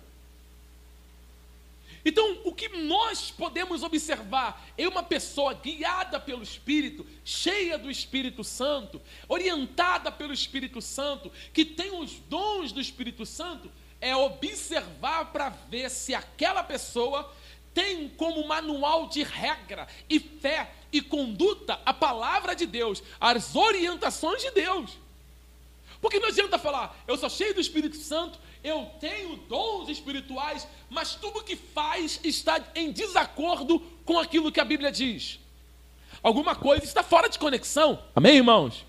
Então, o que nós podemos observar é uma pessoa guiada pelo Espírito, cheia do Espírito Santo, orientada pelo Espírito Santo, que tem os dons do Espírito Santo, é observar para ver se aquela pessoa tem como manual de regra e fé e conduta a palavra de Deus, as orientações de Deus. Porque não adianta falar, eu sou cheio do Espírito Santo, eu tenho dons espirituais, mas tudo que faz está em desacordo com aquilo que a Bíblia diz. Alguma coisa está fora de conexão. Amém, irmãos?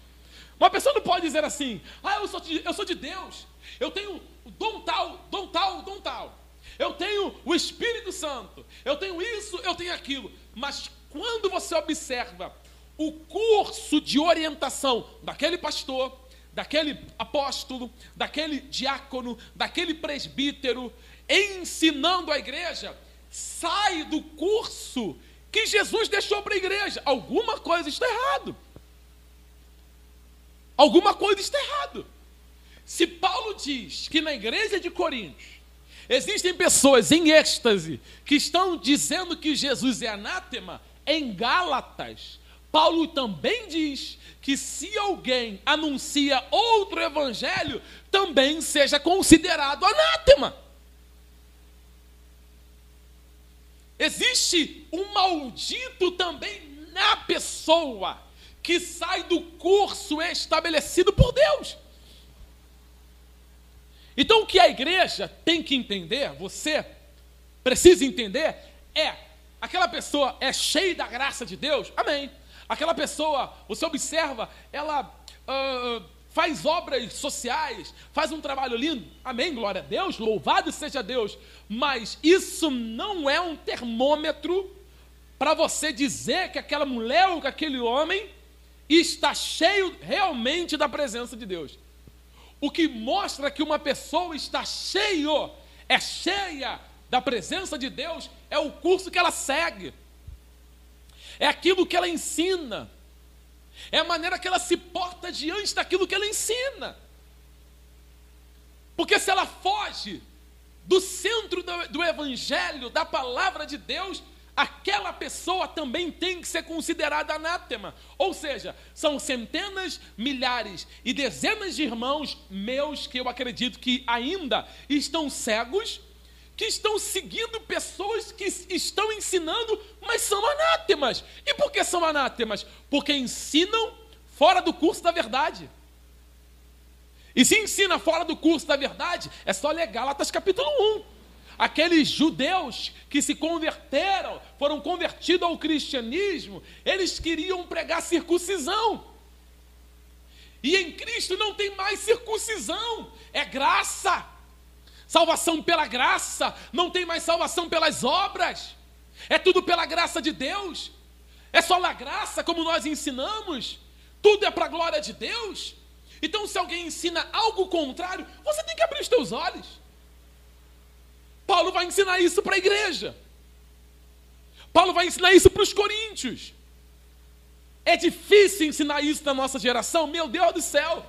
Uma pessoa não pode dizer assim, ah, eu sou de, eu sou de Deus, eu tenho dom tal, dom tal, dom tal. Eu tenho o Espírito Santo, eu tenho isso, eu tenho aquilo. Mas quando você observa o curso de orientação daquele pastor, daquele apóstolo, daquele diácono, daquele presbítero, ensinando a igreja, sai do curso que Jesus deixou para a igreja. Alguma coisa está errado. Alguma coisa está errado. Se Paulo diz que na igreja de Coríntios existem pessoas em êxtase que estão dizendo que Jesus é anátema, em Gálatas, Paulo também diz que se alguém anuncia outro evangelho, também seja considerado anátema. Existe um maldito também na pessoa que sai do curso estabelecido por Deus. Então, o que a igreja tem que entender, você precisa entender, é: aquela pessoa é cheia da graça de Deus? Amém. Aquela pessoa, você observa, ela uh, faz obras sociais, faz um trabalho lindo, amém, glória a Deus, louvado seja Deus, mas isso não é um termômetro para você dizer que aquela mulher ou que aquele homem está cheio realmente da presença de Deus. O que mostra que uma pessoa está cheio, é cheia da presença de Deus, é o curso que ela segue é aquilo que ela ensina, é a maneira que ela se porta diante daquilo que ela ensina. Porque se ela foge do centro do, do Evangelho, da palavra de Deus, aquela pessoa também tem que ser considerada anátema. Ou seja, são centenas, milhares e dezenas de irmãos meus que eu acredito que ainda estão cegos, que estão seguindo pessoas que estão ensinando, mas são anátemas. E por que são anátemas? Porque ensinam fora do curso da verdade. E se ensina fora do curso da verdade, é só ler Gálatas capítulo 1. Aqueles judeus que se converteram, foram convertidos ao cristianismo, eles queriam pregar circuncisão. E em Cristo não tem mais circuncisão, é graça. Salvação pela graça, não tem mais salvação pelas obras. É tudo pela graça de Deus. É só na graça, como nós ensinamos. Tudo é para a glória de Deus. Então, se alguém ensina algo contrário, você tem que abrir os teus olhos. Paulo vai ensinar isso para a igreja. Paulo vai ensinar isso para os coríntios. É difícil ensinar isso na nossa geração? Meu Deus do céu!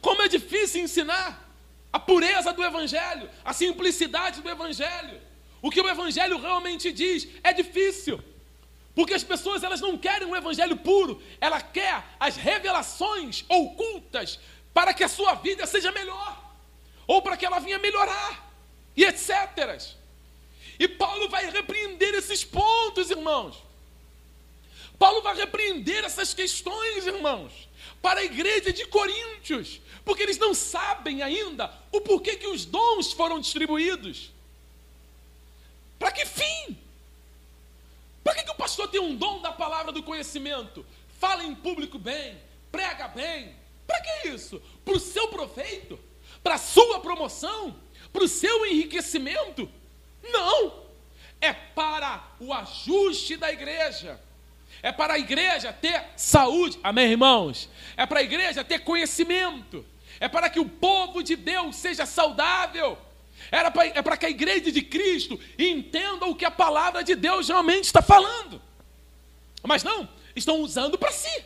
Como é difícil ensinar a pureza do Evangelho, a simplicidade do Evangelho. O que o Evangelho realmente diz é difícil. Porque as pessoas elas não querem um evangelho puro, ela quer as revelações ocultas para que a sua vida seja melhor, ou para que ela venha melhorar, e etc. E Paulo vai repreender esses pontos, irmãos. Paulo vai repreender essas questões, irmãos, para a igreja de Coríntios, porque eles não sabem ainda o porquê que os dons foram distribuídos. Para que fim? Para que, que o pastor tem um dom da palavra do conhecimento? Fala em público bem, prega bem. Para que isso? Para o seu proveito? Para a sua promoção? Para o seu enriquecimento? Não! É para o ajuste da igreja é para a igreja ter saúde, amém, irmãos? É para a igreja ter conhecimento, é para que o povo de Deus seja saudável, Era é para que a igreja de Cristo entenda o que a palavra de Deus realmente está falando. Mas não, estão usando para si,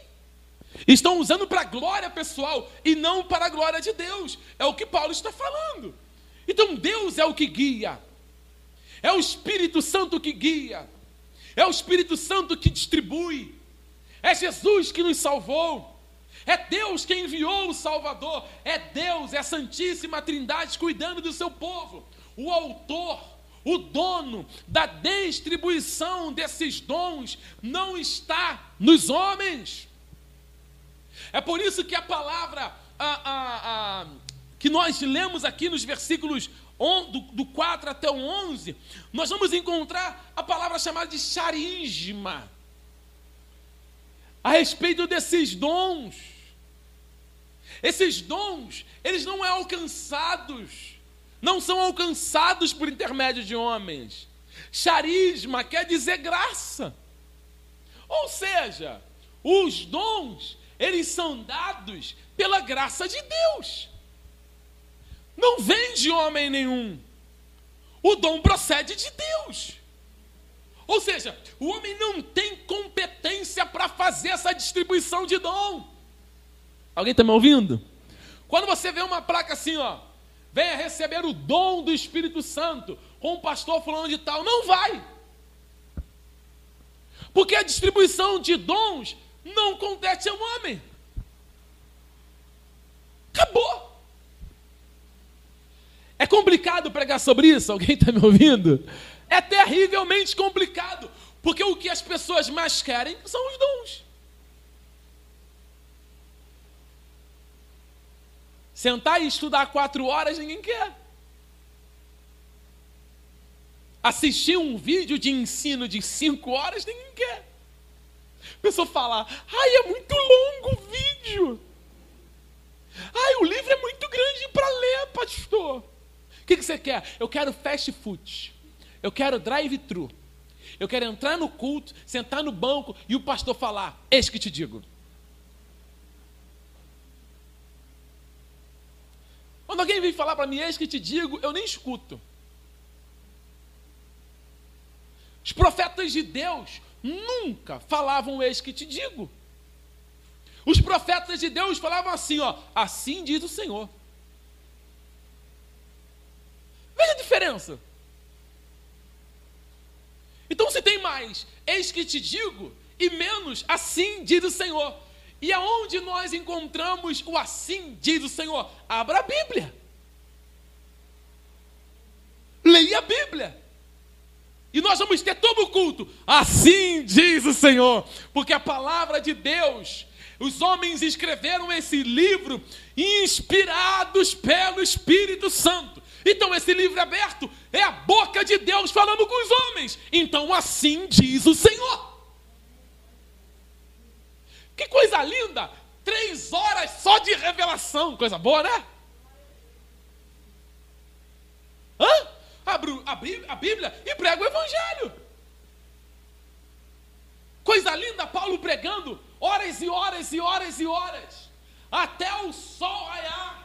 estão usando para a glória pessoal e não para a glória de Deus, é o que Paulo está falando. Então Deus é o que guia, é o Espírito Santo que guia. É o Espírito Santo que distribui. É Jesus que nos salvou. É Deus quem enviou o Salvador. É Deus, é a Santíssima Trindade cuidando do seu povo. O autor, o dono da distribuição desses dons não está nos homens. É por isso que a palavra a, a, a, que nós lemos aqui nos versículos do, do 4 até o 11, nós vamos encontrar a palavra chamada de charisma, a respeito desses dons. Esses dons, eles não é alcançados, não são alcançados por intermédio de homens. Charisma quer dizer graça. Ou seja, os dons, eles são dados pela graça de Deus não vem de homem nenhum. O dom procede de Deus. Ou seja, o homem não tem competência para fazer essa distribuição de dom. Alguém está me ouvindo? Quando você vê uma placa assim, ó, venha receber o dom do Espírito Santo com o pastor fulano de tal, não vai. Porque a distribuição de dons não compete ao homem. Acabou. É complicado pregar sobre isso? Alguém está me ouvindo? É terrivelmente complicado, porque o que as pessoas mais querem são os dons. Sentar e estudar quatro horas ninguém quer. Assistir um vídeo de ensino de cinco horas ninguém quer. A pessoa fala, ai, é muito longo o vídeo. Ai, o livro é muito grande para ler, pastor que, que você quer? Eu quero fast food. Eu quero drive-thru. Eu quero entrar no culto, sentar no banco e o pastor falar: Eis que te digo. Quando alguém vem falar para mim, eis que te digo, eu nem escuto. Os profetas de Deus nunca falavam eis que te digo. Os profetas de Deus falavam assim, ó, assim diz o Senhor. Veja a diferença. Então, se tem mais, eis que te digo, e menos, assim diz o Senhor. E aonde nós encontramos o assim diz o Senhor? Abra a Bíblia. Leia a Bíblia. E nós vamos ter todo o culto. Assim diz o Senhor, porque a palavra de Deus, os homens escreveram esse livro inspirados pelo Espírito Santo. Então esse livro aberto é a boca de Deus falando com os homens. Então assim diz o Senhor. Que coisa linda! Três horas só de revelação, coisa boa, né? Hã? Abro a Bíblia e prego o Evangelho. Coisa linda, Paulo pregando horas e horas e horas e horas, até o sol raiar.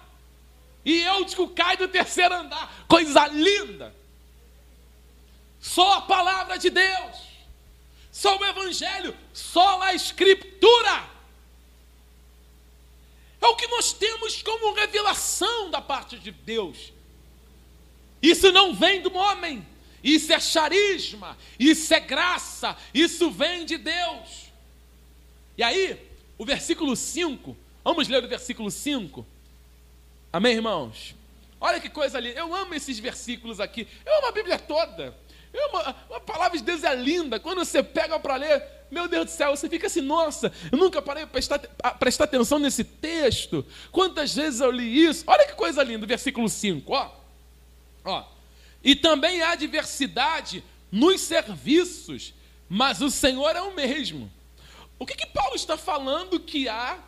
E eu digo, cai do terceiro andar. Coisa linda. Só a palavra de Deus, só o Evangelho, só a Escritura. É o que nós temos como revelação da parte de Deus. Isso não vem do homem, isso é charisma, isso é graça, isso vem de Deus. E aí, o versículo 5, vamos ler o versículo 5. Amém, irmãos? Olha que coisa ali, eu amo esses versículos aqui, eu amo a Bíblia toda. Eu amo, a palavra de Deus é linda, quando você pega para ler, meu Deus do céu, você fica assim, nossa, eu nunca parei para prestar, prestar atenção nesse texto. Quantas vezes eu li isso? Olha que coisa linda, versículo 5, ó. Ó, e também há diversidade nos serviços, mas o Senhor é o mesmo. O que, que Paulo está falando que há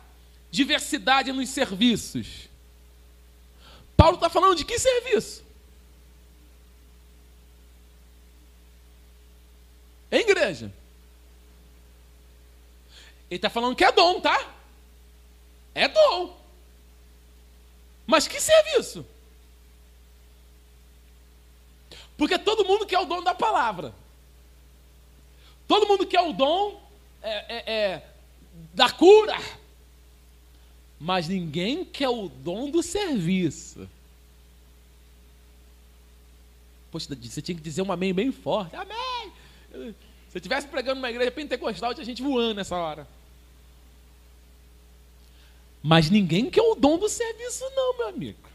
diversidade nos serviços? Paulo está falando de que serviço? Em igreja. Ele está falando que é dom, tá? É dom. Mas que serviço? Porque todo mundo quer o dom da palavra. Todo mundo quer o dom é, é, é, da cura. Mas ninguém quer o dom do serviço. Poxa, você tinha que dizer um amém bem forte. Amém! Se eu estivesse pregando numa igreja pentecostal, tinha gente voando nessa hora. Mas ninguém quer o dom do serviço, não, meu amigo.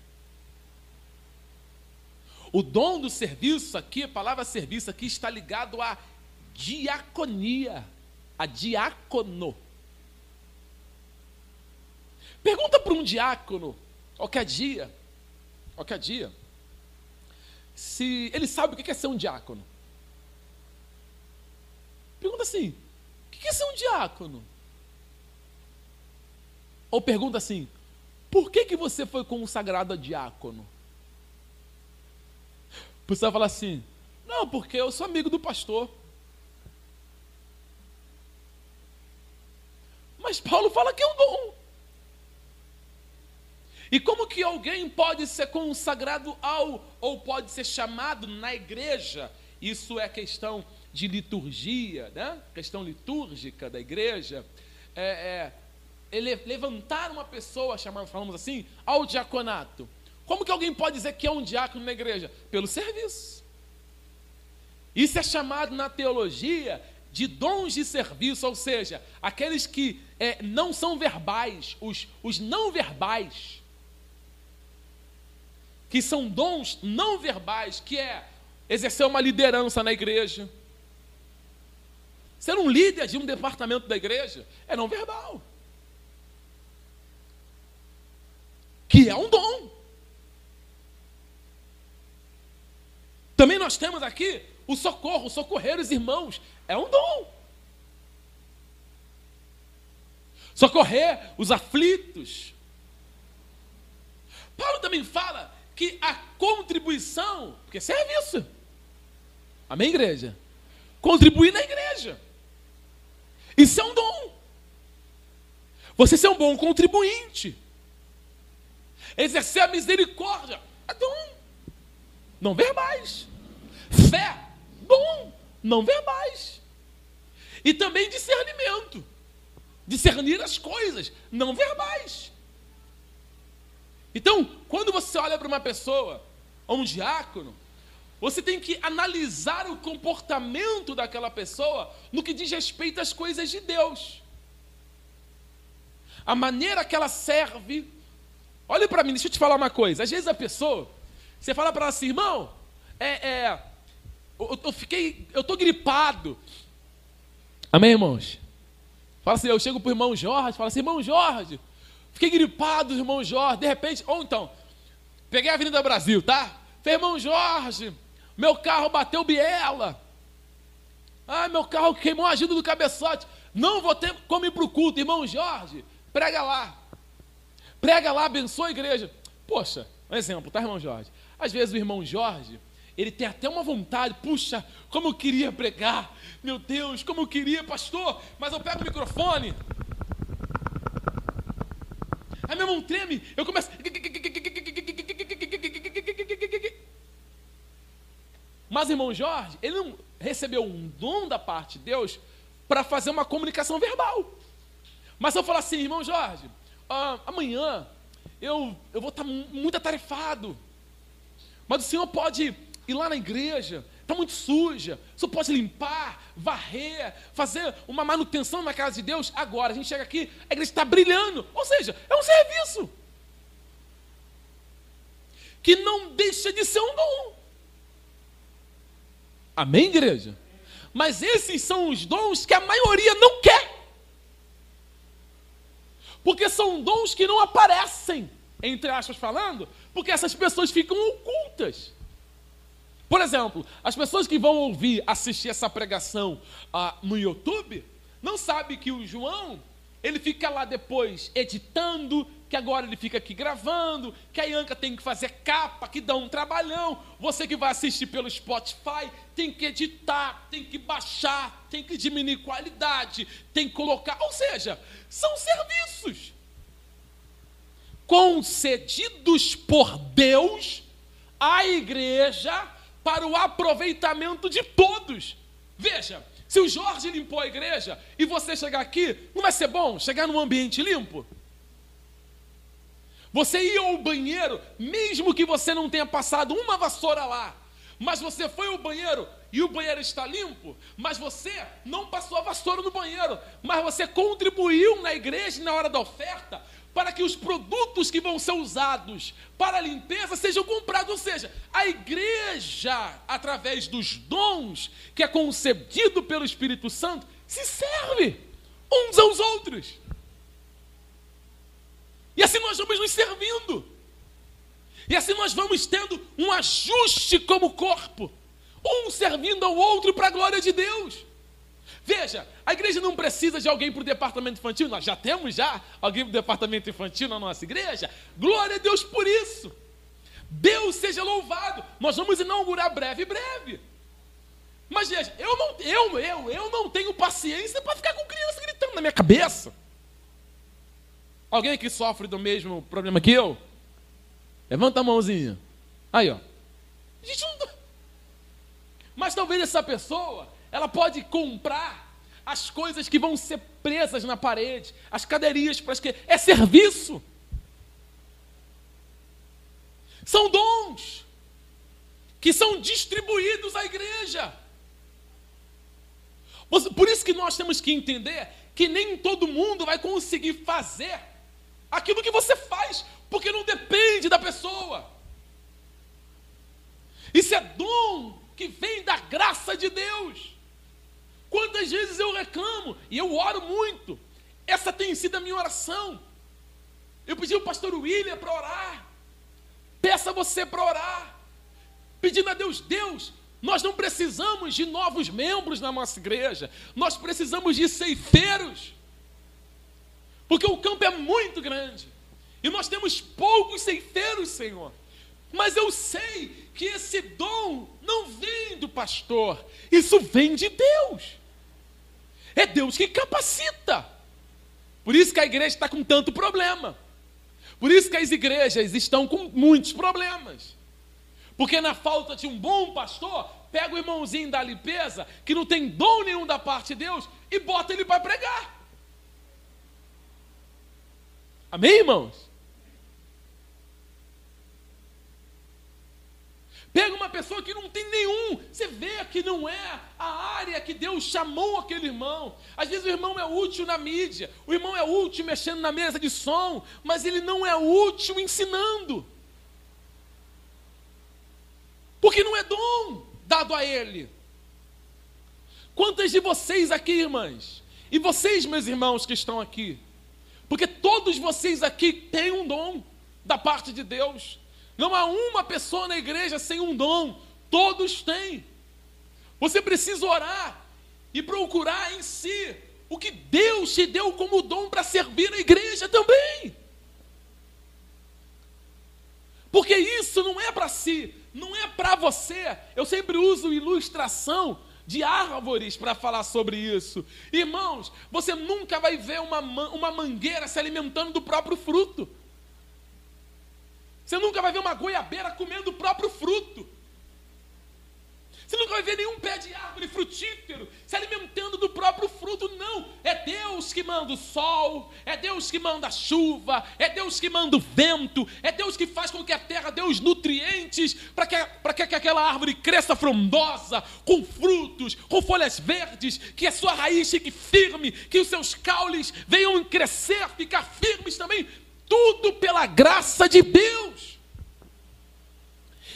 O dom do serviço aqui, a palavra serviço aqui está ligado à diaconia, a diácono. Pergunta para um diácono, qualquer dia, qualquer dia, se ele sabe o que é ser um diácono. Pergunta assim: o que é ser um diácono? Ou pergunta assim: por que, que você foi consagrado a diácono? Você vai falar assim: não, porque eu sou amigo do pastor. Mas Paulo fala que é um dom. E como que alguém pode ser consagrado ao, ou pode ser chamado na igreja? Isso é questão de liturgia, né? questão litúrgica da igreja. É, é, levantar uma pessoa, chamamos, falamos assim, ao diaconato. Como que alguém pode dizer que é um diácono na igreja? Pelo serviço. Isso é chamado na teologia de dons de serviço, ou seja, aqueles que é, não são verbais, os, os não verbais, que são dons não verbais, que é exercer uma liderança na igreja, ser um líder de um departamento da igreja, é não verbal, que é um dom. Também nós temos aqui o socorro, socorrer os irmãos. É um dom. Socorrer os aflitos. Paulo também fala que a contribuição, porque é serviço. Amém, igreja? Contribuir na igreja. Isso é um dom. Você ser um bom contribuinte. Exercer a misericórdia. É dom. Não verbais. Fé, dom, não verbais. E também discernimento. Discernir as coisas, não verbais. Então, quando você olha para uma pessoa, ou um diácono, você tem que analisar o comportamento daquela pessoa no que diz respeito às coisas de Deus. A maneira que ela serve. Olha para mim, deixa eu te falar uma coisa. Às vezes a pessoa, você fala para ela assim, irmão, é, é, eu, eu fiquei, eu tô gripado. Amém, irmãos? Fala assim, eu chego pro irmão Jorge, falo assim, irmão Jorge, fiquei gripado, irmão Jorge, de repente, ou então, peguei a Avenida Brasil, tá? Falei, irmão Jorge, meu carro bateu biela. Ah, meu carro queimou a ajuda do cabeçote. Não vou ter como ir para o culto, irmão Jorge, prega lá. Prega lá, abençoa a igreja. Poxa, um exemplo, tá, irmão Jorge? Às vezes o irmão Jorge, ele tem até uma vontade, puxa, como eu queria pregar, meu Deus, como eu queria, pastor, mas eu pego o microfone, aí meu mão treme, eu começo. Mas irmão Jorge, ele não recebeu um dom da parte de Deus para fazer uma comunicação verbal. Mas se eu falar assim, irmão Jorge, ah, amanhã eu, eu vou estar muito atarefado, mas o senhor pode ir lá na igreja, está muito suja, senhor pode limpar, varrer, fazer uma manutenção na casa de Deus. Agora, a gente chega aqui, a igreja está brilhando, ou seja, é um serviço que não deixa de ser um dom. Amém, igreja? Mas esses são os dons que a maioria não quer. Porque são dons que não aparecem, entre aspas falando, porque essas pessoas ficam ocultas. Por exemplo, as pessoas que vão ouvir, assistir essa pregação ah, no YouTube, não sabem que o João, ele fica lá depois editando, que agora ele fica aqui gravando, que a Ianca tem que fazer capa, que dá um trabalhão. Você que vai assistir pelo Spotify tem que editar, tem que baixar, tem que diminuir qualidade, tem que colocar. Ou seja, são serviços concedidos por Deus à igreja para o aproveitamento de todos. Veja, se o Jorge limpou a igreja e você chegar aqui, não vai ser bom chegar num ambiente limpo? Você ir ao banheiro, mesmo que você não tenha passado uma vassoura lá, mas você foi ao banheiro e o banheiro está limpo, mas você não passou a vassoura no banheiro, mas você contribuiu na igreja na hora da oferta para que os produtos que vão ser usados para a limpeza sejam comprados, ou seja, a igreja, através dos dons que é concedido pelo Espírito Santo, se serve uns aos outros. E assim nós vamos nos servindo. E assim nós vamos tendo um ajuste como corpo, um servindo ao outro para a glória de Deus. Veja, a igreja não precisa de alguém para o departamento infantil, nós já temos já alguém para o departamento infantil na nossa igreja. Glória a Deus por isso. Deus seja louvado. Nós vamos inaugurar breve, breve. Mas veja, eu não, eu, eu, eu não tenho paciência para ficar com criança gritando na minha cabeça. Alguém que sofre do mesmo problema que eu? Levanta a mãozinha. Aí, ó. A gente não... Mas talvez essa pessoa, ela pode comprar as coisas que vão ser presas na parede, as cadeirinhas para que é serviço. São dons que são distribuídos à igreja. Por isso que nós temos que entender que nem todo mundo vai conseguir fazer aquilo que você faz, porque não depende da pessoa. Isso é dom que vem da graça de Deus. Quantas vezes eu reclamo e eu oro muito. Essa tem sido a minha oração. Eu pedi ao pastor William para orar. Peça você para orar. Pedindo a Deus, Deus, nós não precisamos de novos membros na nossa igreja. Nós precisamos de ceifeiros. Porque o campo é muito grande. E nós temos poucos ceifeiros, Senhor. Mas eu sei que esse dom não vem do pastor, isso vem de Deus. É Deus que capacita. Por isso que a igreja está com tanto problema. Por isso que as igrejas estão com muitos problemas. Porque na falta de um bom pastor, pega o irmãozinho da limpeza, que não tem dom nenhum da parte de Deus, e bota ele para pregar. Amém, irmãos? Pega uma pessoa que não tem nenhum, você vê que não é a área que Deus chamou aquele irmão. Às vezes o irmão é útil na mídia, o irmão é útil mexendo na mesa de som, mas ele não é útil ensinando. Porque não é dom dado a ele. Quantas de vocês aqui, irmãs, e vocês, meus irmãos que estão aqui, porque todos vocês aqui têm um dom da parte de Deus. Não há uma pessoa na igreja sem um dom, todos têm. Você precisa orar e procurar em si o que Deus te deu como dom para servir a igreja também. Porque isso não é para si, não é para você. Eu sempre uso ilustração de árvores para falar sobre isso. Irmãos, você nunca vai ver uma, uma mangueira se alimentando do próprio fruto. Você nunca vai ver uma goiabeira comendo o próprio fruto. Você nunca vai ver nenhum pé de árvore frutífero se alimentando do próprio fruto, não. É Deus que manda o sol, é Deus que manda a chuva, é Deus que manda o vento, é Deus que faz com que a terra dê os nutrientes para que, que aquela árvore cresça frondosa, com frutos, com folhas verdes, que a sua raiz fique firme, que os seus caules venham crescer, ficar firmes também. Tudo pela graça de Deus.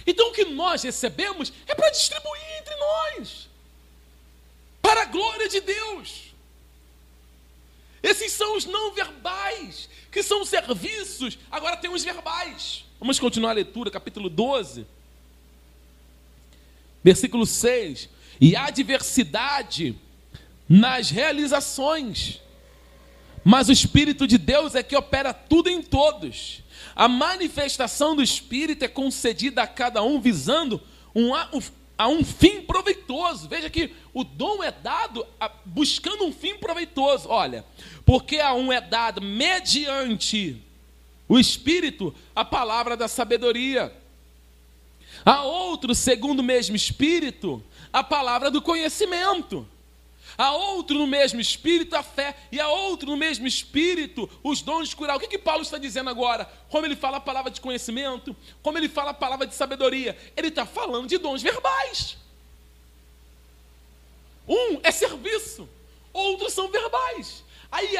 Então o que nós recebemos é para distribuir entre nós, para a glória de Deus. Esses são os não verbais, que são serviços. Agora tem os verbais. Vamos continuar a leitura, capítulo 12, versículo 6. E há diversidade nas realizações, mas o Espírito de Deus é que opera tudo em todos. A manifestação do Espírito é concedida a cada um visando um, a um fim proveitoso. Veja que o dom é dado buscando um fim proveitoso. Olha, porque a um é dado mediante o Espírito a palavra da sabedoria. A outro, segundo o mesmo Espírito, a palavra do conhecimento a outro no mesmo espírito a fé, e a outro no mesmo espírito os dons de curar. O que, que Paulo está dizendo agora? Como ele fala a palavra de conhecimento, como ele fala a palavra de sabedoria, ele está falando de dons verbais. Um é serviço, outros são verbais. Aí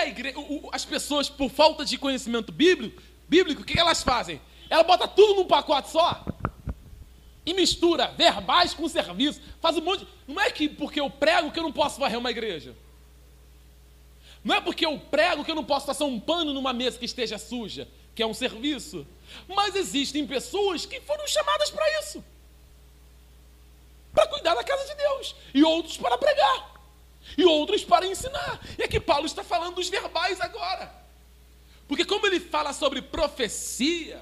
as pessoas, por falta de conhecimento bíblico, bíblico, o que elas fazem? Ela bota tudo num pacote só e mistura verbais com serviço. Faz um monte. Não é que porque eu prego que eu não posso varrer uma igreja. Não é porque eu prego que eu não posso passar um pano numa mesa que esteja suja, que é um serviço. Mas existem pessoas que foram chamadas para isso para cuidar da casa de Deus, e outros para pregar, e outros para ensinar. E aqui Paulo está falando dos verbais agora. Porque, como ele fala sobre profecia,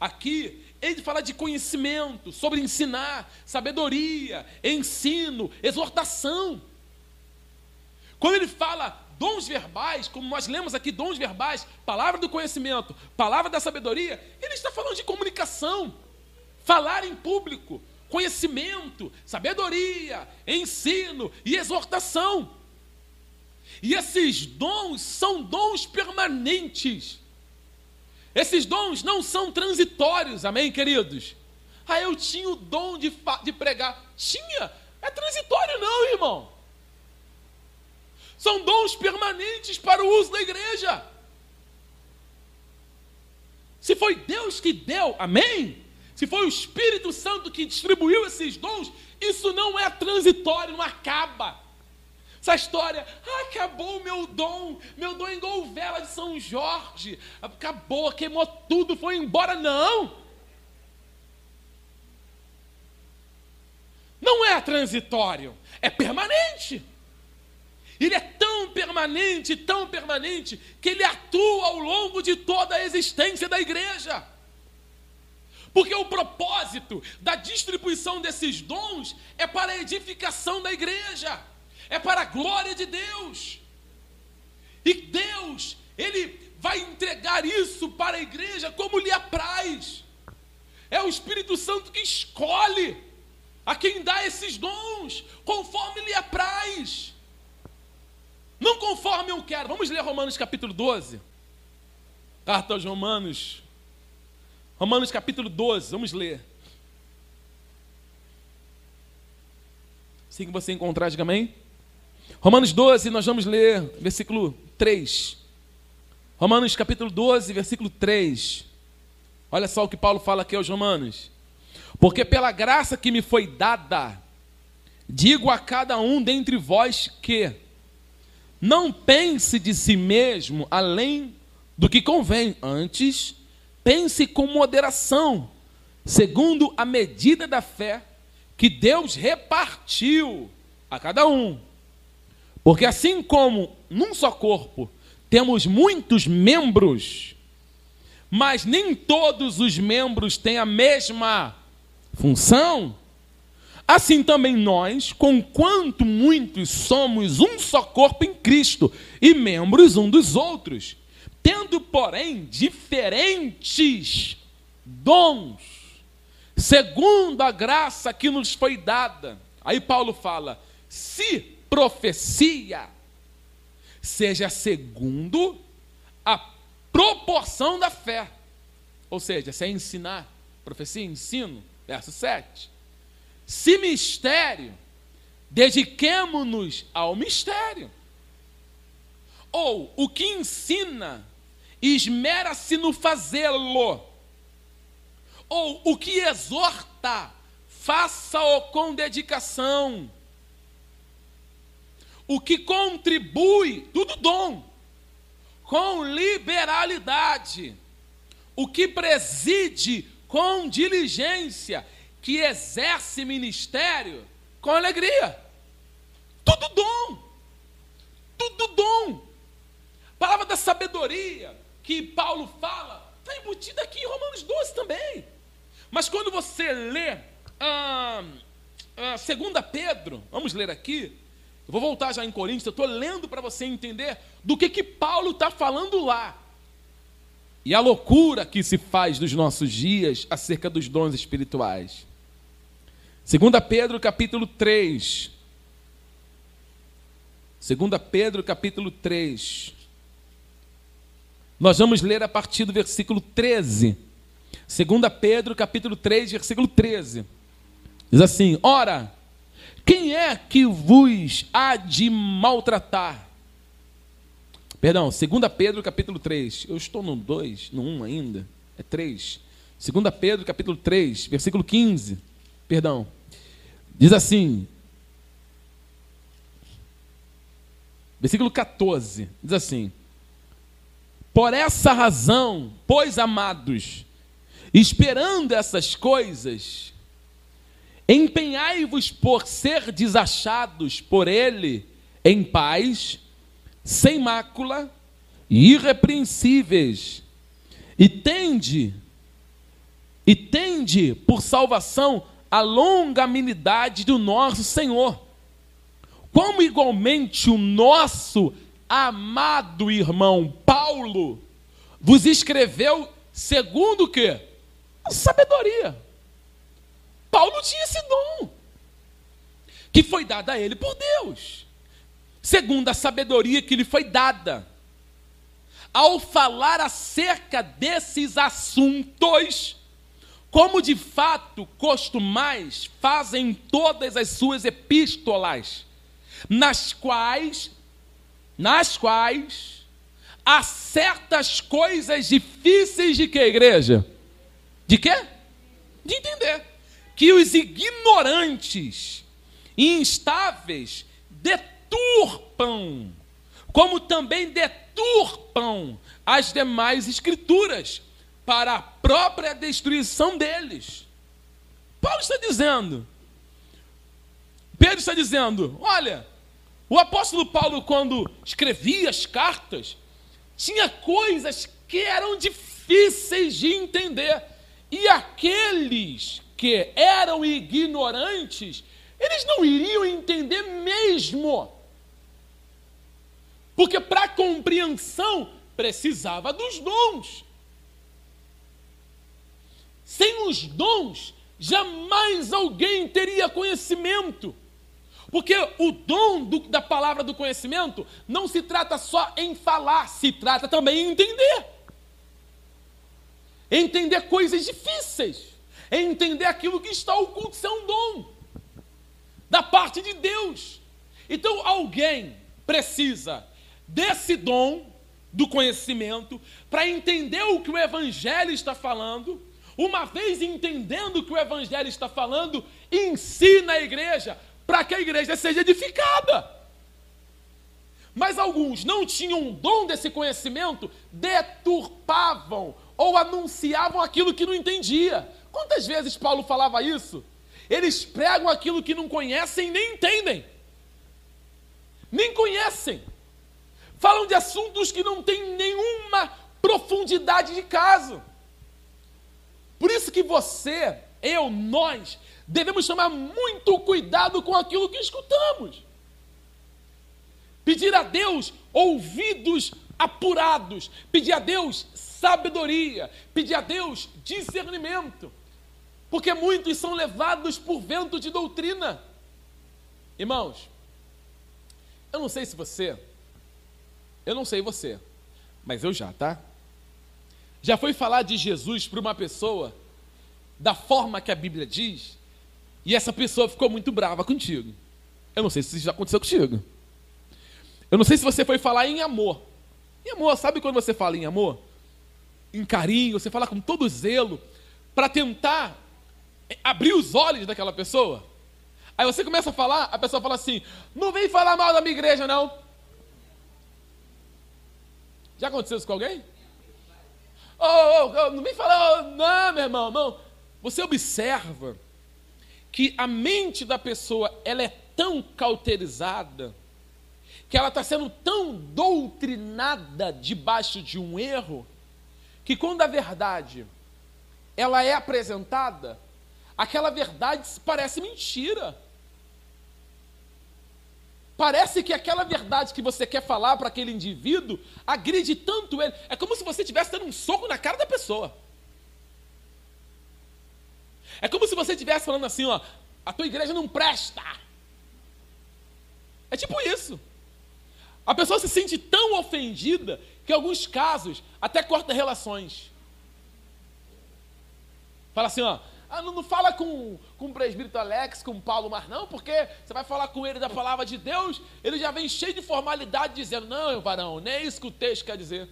aqui ele fala de conhecimento, sobre ensinar, sabedoria, ensino, exortação. Quando ele fala dons verbais, como nós lemos aqui, dons verbais, palavra do conhecimento, palavra da sabedoria, ele está falando de comunicação, falar em público, conhecimento, sabedoria, ensino e exortação. E esses dons são dons permanentes. Esses dons não são transitórios, amém, queridos? Ah, eu tinha o dom de, de pregar. Tinha. É transitório, não, irmão. São dons permanentes para o uso da igreja. Se foi Deus que deu, amém? Se foi o Espírito Santo que distribuiu esses dons, isso não é transitório, não acaba. Essa história, ah, acabou o meu dom, meu dom é igual vela de São Jorge, acabou, queimou tudo, foi embora. Não! Não é transitório, é permanente. Ele é tão permanente, tão permanente, que ele atua ao longo de toda a existência da igreja. Porque o propósito da distribuição desses dons é para a edificação da igreja é para a glória de Deus. E Deus, Ele vai entregar isso para a igreja como lhe apraz. É o Espírito Santo que escolhe a quem dá esses dons, conforme lhe apraz. Não conforme eu quero. Vamos ler Romanos capítulo 12. Carta aos Romanos. Romanos capítulo 12, vamos ler. Assim que você encontrar, diga amém. Romanos 12, nós vamos ler versículo 3. Romanos capítulo 12, versículo 3. Olha só o que Paulo fala aqui aos Romanos. Porque pela graça que me foi dada, Digo a cada um dentre vós que não pense de si mesmo além do que convém, antes pense com moderação, segundo a medida da fé que Deus repartiu a cada um. Porque assim como num só corpo temos muitos membros, mas nem todos os membros têm a mesma função, assim também nós, conquanto muitos somos um só corpo em Cristo e membros um dos outros, tendo, porém, diferentes dons, segundo a graça que nos foi dada. Aí Paulo fala: se profecia, seja segundo a proporção da fé. Ou seja, se é ensinar, profecia, ensino, verso 7. Se mistério, dediquemo-nos ao mistério. Ou o que ensina, esmera-se no fazê-lo. Ou o que exorta, faça-o com dedicação. O que contribui, tudo dom, com liberalidade. O que preside com diligência, que exerce ministério com alegria. Tudo dom. Tudo dom. Palavra da sabedoria que Paulo fala, está embutida aqui em Romanos 12 também. Mas quando você lê ah, ah, 2 Pedro, vamos ler aqui, eu vou voltar já em Coríntios, eu estou lendo para você entender do que, que Paulo está falando lá. E a loucura que se faz dos nossos dias acerca dos dons espirituais. 2 Pedro capítulo 3. 2 Pedro capítulo 3. Nós vamos ler a partir do versículo 13. 2 Pedro capítulo 3, versículo 13. Diz assim: Ora, quem é que vos há de maltratar? Perdão, 2 Pedro capítulo 3. Eu estou no 2, no 1 ainda. É 3. 2 Pedro capítulo 3, versículo 15. Perdão. Diz assim. Versículo 14. Diz assim: Por essa razão, pois amados, esperando essas coisas, empenhai-vos por ser desachados por ele em paz sem mácula e irrepreensíveis, e tende, e tende por salvação a longanimidade do nosso Senhor. Como igualmente o nosso amado irmão Paulo vos escreveu segundo o quê? A sabedoria. Paulo tinha esse dom que foi dado a ele por Deus segundo a sabedoria que lhe foi dada. Ao falar acerca desses assuntos, como de fato costumais, fazem todas as suas epístolas, nas quais, nas quais há certas coisas difíceis de que, igreja? De quê? De entender. Que os ignorantes e instáveis deturpam, como também deturpam as demais escrituras para a própria destruição deles. Paulo está dizendo, Pedro está dizendo: olha, o apóstolo Paulo, quando escrevia as cartas, tinha coisas que eram difíceis de entender, e aqueles que eram ignorantes, eles não iriam entender mesmo. Porque para compreensão precisava dos dons. Sem os dons, jamais alguém teria conhecimento. Porque o dom do, da palavra do conhecimento não se trata só em falar, se trata também em entender. Entender coisas difíceis. Entender aquilo que está oculto, isso é um dom da parte de Deus. Então alguém precisa desse dom do conhecimento para entender o que o Evangelho está falando. Uma vez entendendo o que o Evangelho está falando, ensina a igreja para que a igreja seja edificada. Mas alguns não tinham um dom desse conhecimento, deturpavam ou anunciavam aquilo que não entendia. Quantas vezes Paulo falava isso? Eles pregam aquilo que não conhecem nem entendem. Nem conhecem. Falam de assuntos que não têm nenhuma profundidade de caso. Por isso que você, eu, nós, devemos tomar muito cuidado com aquilo que escutamos. Pedir a Deus ouvidos apurados, pedir a Deus sabedoria, pedir a Deus discernimento, porque muitos são levados por vento de doutrina. Irmãos, eu não sei se você, eu não sei você, mas eu já, tá? Já foi falar de Jesus para uma pessoa da forma que a Bíblia diz, e essa pessoa ficou muito brava contigo. Eu não sei se isso já aconteceu contigo. Eu não sei se você foi falar em amor. Em amor, sabe quando você fala em amor? Em carinho, você fala com todo zelo, para tentar abrir os olhos daquela pessoa. Aí você começa a falar, a pessoa fala assim: não vem falar mal da minha igreja, não. Já aconteceu isso com alguém? Oh, oh, oh, não vem falar, oh, não, meu irmão, não. Você observa que a mente da pessoa ela é tão cauterizada que ela está sendo tão doutrinada debaixo de um erro, que quando a verdade ela é apresentada, aquela verdade parece mentira. Parece que aquela verdade que você quer falar para aquele indivíduo agride tanto ele. É como se você estivesse dando um soco na cara da pessoa. É como se você estivesse falando assim, ó, a tua igreja não presta. É tipo isso. A pessoa se sente tão ofendida que, em alguns casos, até corta relações. Fala assim, ó, ah, não, não, fala com, com o presbítero Alex, com o Paulo Mar, não, porque você vai falar com ele da palavra de Deus, ele já vem cheio de formalidade dizendo, não, varão, nem é isso que o texto quer dizer.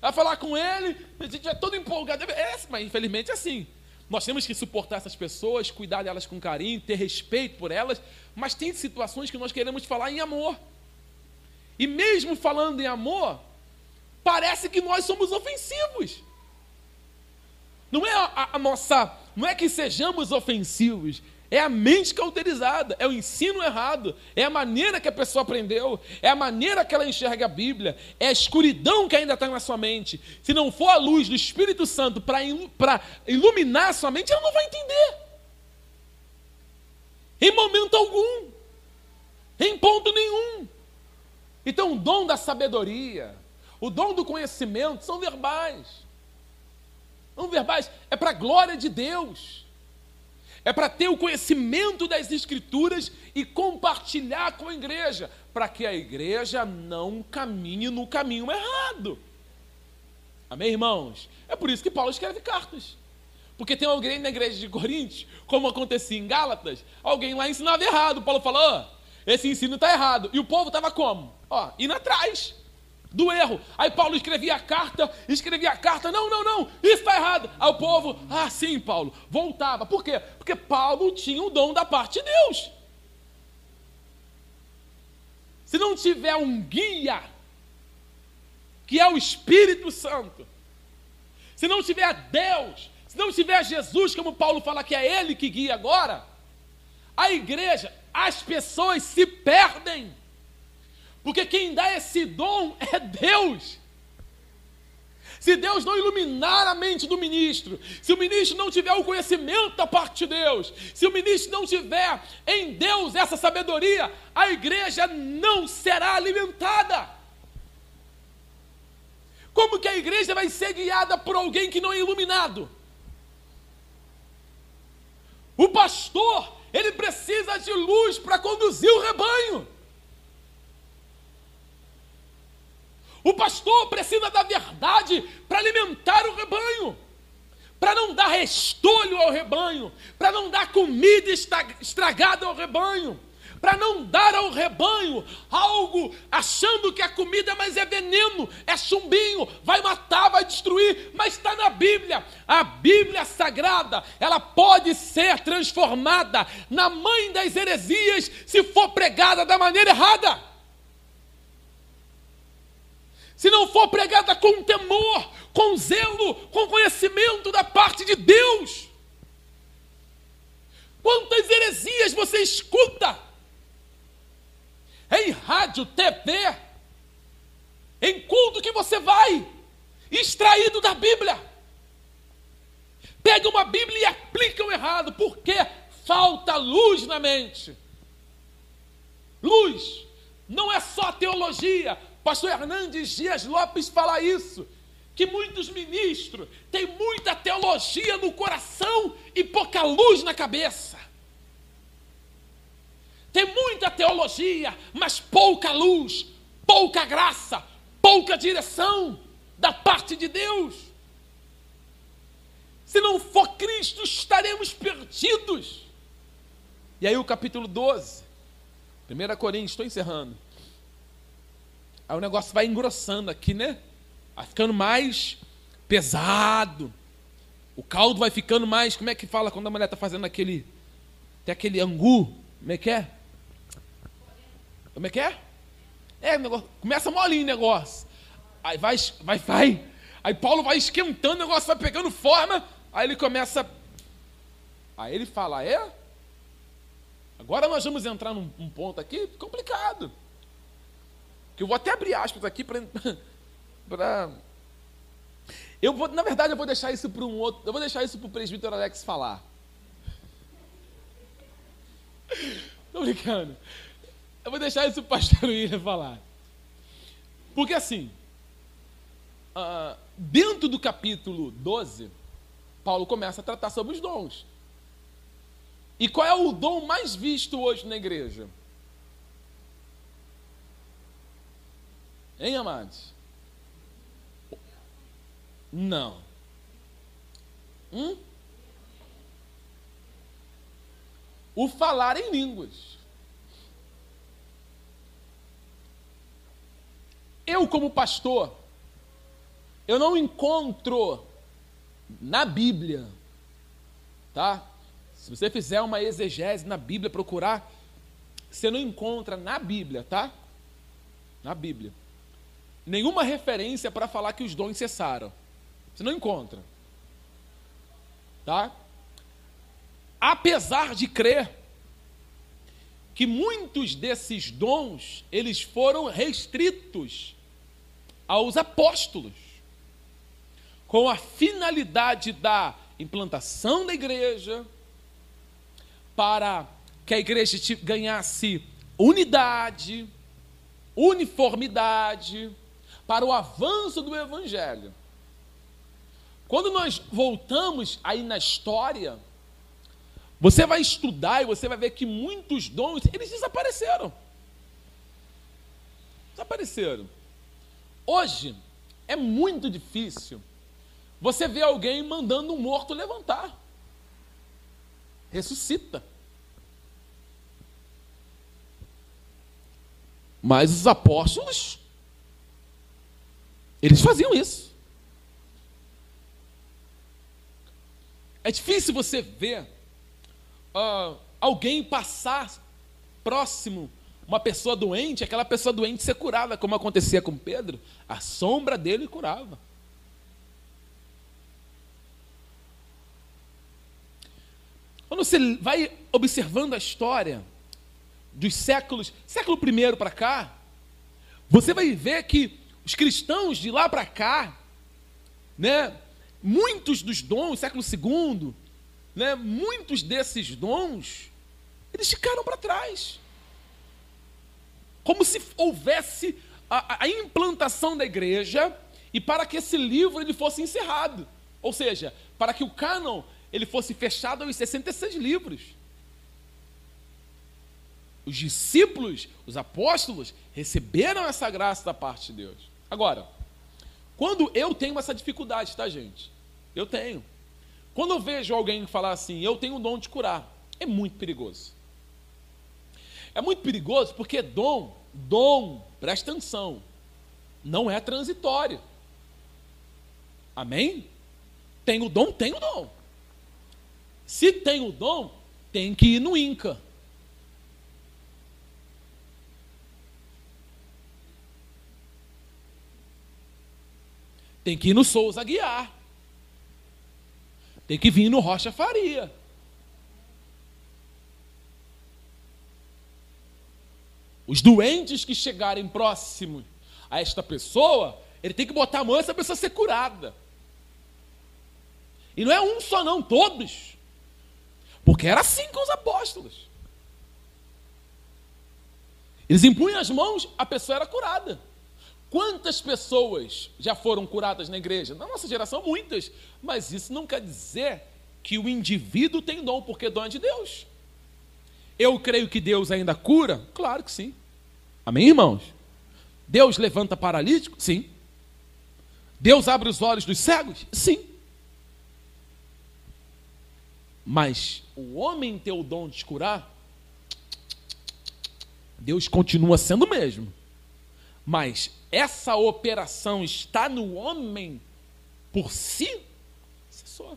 Vai falar com ele, a gente é todo empolgado. É, mas infelizmente é assim. Nós temos que suportar essas pessoas, cuidar delas com carinho, ter respeito por elas, mas tem situações que nós queremos falar em amor. E mesmo falando em amor, parece que nós somos ofensivos. Não é a, a, nossa, não é que sejamos ofensivos, é a mente cauterizada, é o ensino errado, é a maneira que a pessoa aprendeu, é a maneira que ela enxerga a Bíblia, é a escuridão que ainda está na sua mente. Se não for a luz do Espírito Santo para iluminar a sua mente, ela não vai entender. Em momento algum, em ponto nenhum. Então, o dom da sabedoria, o dom do conhecimento são verbais. São verbais, é para a glória de Deus é para ter o conhecimento das Escrituras e compartilhar com a igreja, para que a igreja não caminhe no caminho errado. Amém, irmãos? É por isso que Paulo escreve cartas. Porque tem alguém na igreja de Coríntios, como acontecia em Gálatas, alguém lá ensinava errado. Paulo falou: oh, esse ensino está errado. E o povo estava como? Ó, indo atrás do erro. Aí Paulo escrevia a carta, escrevia a carta, não, não, não, isso está errado. Aí o povo, ah, sim, Paulo, voltava. Por quê? Porque Paulo tinha o dom da parte de Deus. Se não tiver um guia, que é o Espírito Santo, se não tiver Deus, se não tiver Jesus, como Paulo fala que é Ele que guia agora, a igreja, as pessoas se perdem. Porque quem dá esse dom é Deus. Se Deus não iluminar a mente do ministro, se o ministro não tiver o conhecimento da parte de Deus, se o ministro não tiver em Deus essa sabedoria, a igreja não será alimentada. Como que a igreja vai ser guiada por alguém que não é iluminado? O pastor, ele precisa de luz para conduzir o rebanho. O pastor precisa da verdade para alimentar o rebanho, para não dar restolho ao rebanho, para não dar comida estragada ao rebanho, para não dar ao rebanho algo achando que a comida mas é veneno, é chumbinho, vai matar, vai destruir, mas está na Bíblia. A Bíblia Sagrada, ela pode ser transformada na mãe das heresias se for pregada da maneira errada. Se não for pregada com temor, com zelo, com conhecimento da parte de Deus. Quantas heresias você escuta em rádio, TV, em culto que você vai, extraído da Bíblia. Pega uma Bíblia e aplica o errado, porque falta luz na mente. Luz não é só teologia. Pastor Hernandes Dias Lopes fala isso que muitos ministros têm muita teologia no coração e pouca luz na cabeça. Tem muita teologia, mas pouca luz, pouca graça, pouca direção da parte de Deus. Se não for Cristo, estaremos perdidos. E aí o capítulo 12, 1 Coríntios, estou encerrando. Aí o negócio vai engrossando aqui, né? vai ficando mais pesado. O caldo vai ficando mais. Como é que fala quando a mulher está fazendo aquele. Tem aquele angu? Como é que é? Como é que é? É, negócio, começa molinho o negócio. Aí vai, vai, vai. Aí Paulo vai esquentando, o negócio vai pegando forma. Aí ele começa. Aí ele fala: É? Agora nós vamos entrar num, num ponto aqui complicado. Eu vou até abrir aspas aqui para para. Eu vou, na verdade, eu vou deixar isso para um outro. Eu vou deixar isso para o presbítero Alex falar. Tô brincando. Eu vou deixar isso para o pastor William falar. Porque assim, uh, dentro do capítulo 12, Paulo começa a tratar sobre os dons. E qual é o dom mais visto hoje na igreja? Hein, amados? Não. Hum? O falar em línguas. Eu, como pastor, eu não encontro na Bíblia, tá? Se você fizer uma exegese na Bíblia, procurar, você não encontra na Bíblia, tá? Na Bíblia. Nenhuma referência para falar que os dons cessaram. Você não encontra. Tá? Apesar de crer que muitos desses dons, eles foram restritos aos apóstolos, com a finalidade da implantação da igreja, para que a igreja ganhasse unidade, uniformidade, para o avanço do evangelho. Quando nós voltamos aí na história, você vai estudar e você vai ver que muitos dons, eles desapareceram. Desapareceram. Hoje, é muito difícil você ver alguém mandando um morto levantar. Ressuscita. Mas os apóstolos, eles faziam isso. É difícil você ver uh, alguém passar próximo uma pessoa doente, aquela pessoa doente ser curada, como acontecia com Pedro. A sombra dele curava. Quando você vai observando a história dos séculos, século I para cá, você vai ver que os cristãos de lá para cá, né, muitos dos dons, século II, né, muitos desses dons, eles ficaram para trás. Como se houvesse a, a, implantação da igreja e para que esse livro ele fosse encerrado. Ou seja, para que o cânon ele fosse fechado aos 66 livros. Os discípulos, os apóstolos, receberam essa graça da parte de Deus. Agora, quando eu tenho essa dificuldade, tá, gente? Eu tenho. Quando eu vejo alguém falar assim, eu tenho o dom de curar, é muito perigoso. É muito perigoso porque dom, dom, presta atenção, não é transitório. Amém? Tem o dom, tem o dom. Se tem o dom, tem que ir no Inca. Tem que ir no Souza Guiar. Tem que vir no Rocha Faria. Os doentes que chegarem próximos a esta pessoa, ele tem que botar a mão essa pessoa ser curada. E não é um só, não, todos. Porque era assim com os apóstolos. Eles impunham as mãos, a pessoa era curada. Quantas pessoas já foram curadas na igreja? Na nossa geração, muitas. Mas isso não quer dizer que o indivíduo tem dom, porque dom é de Deus. Eu creio que Deus ainda cura? Claro que sim. Amém, irmãos? Deus levanta paralítico? Sim. Deus abre os olhos dos cegos? Sim. Mas o homem ter o dom de curar, Deus continua sendo o mesmo. Mas essa operação está no homem por si? Só.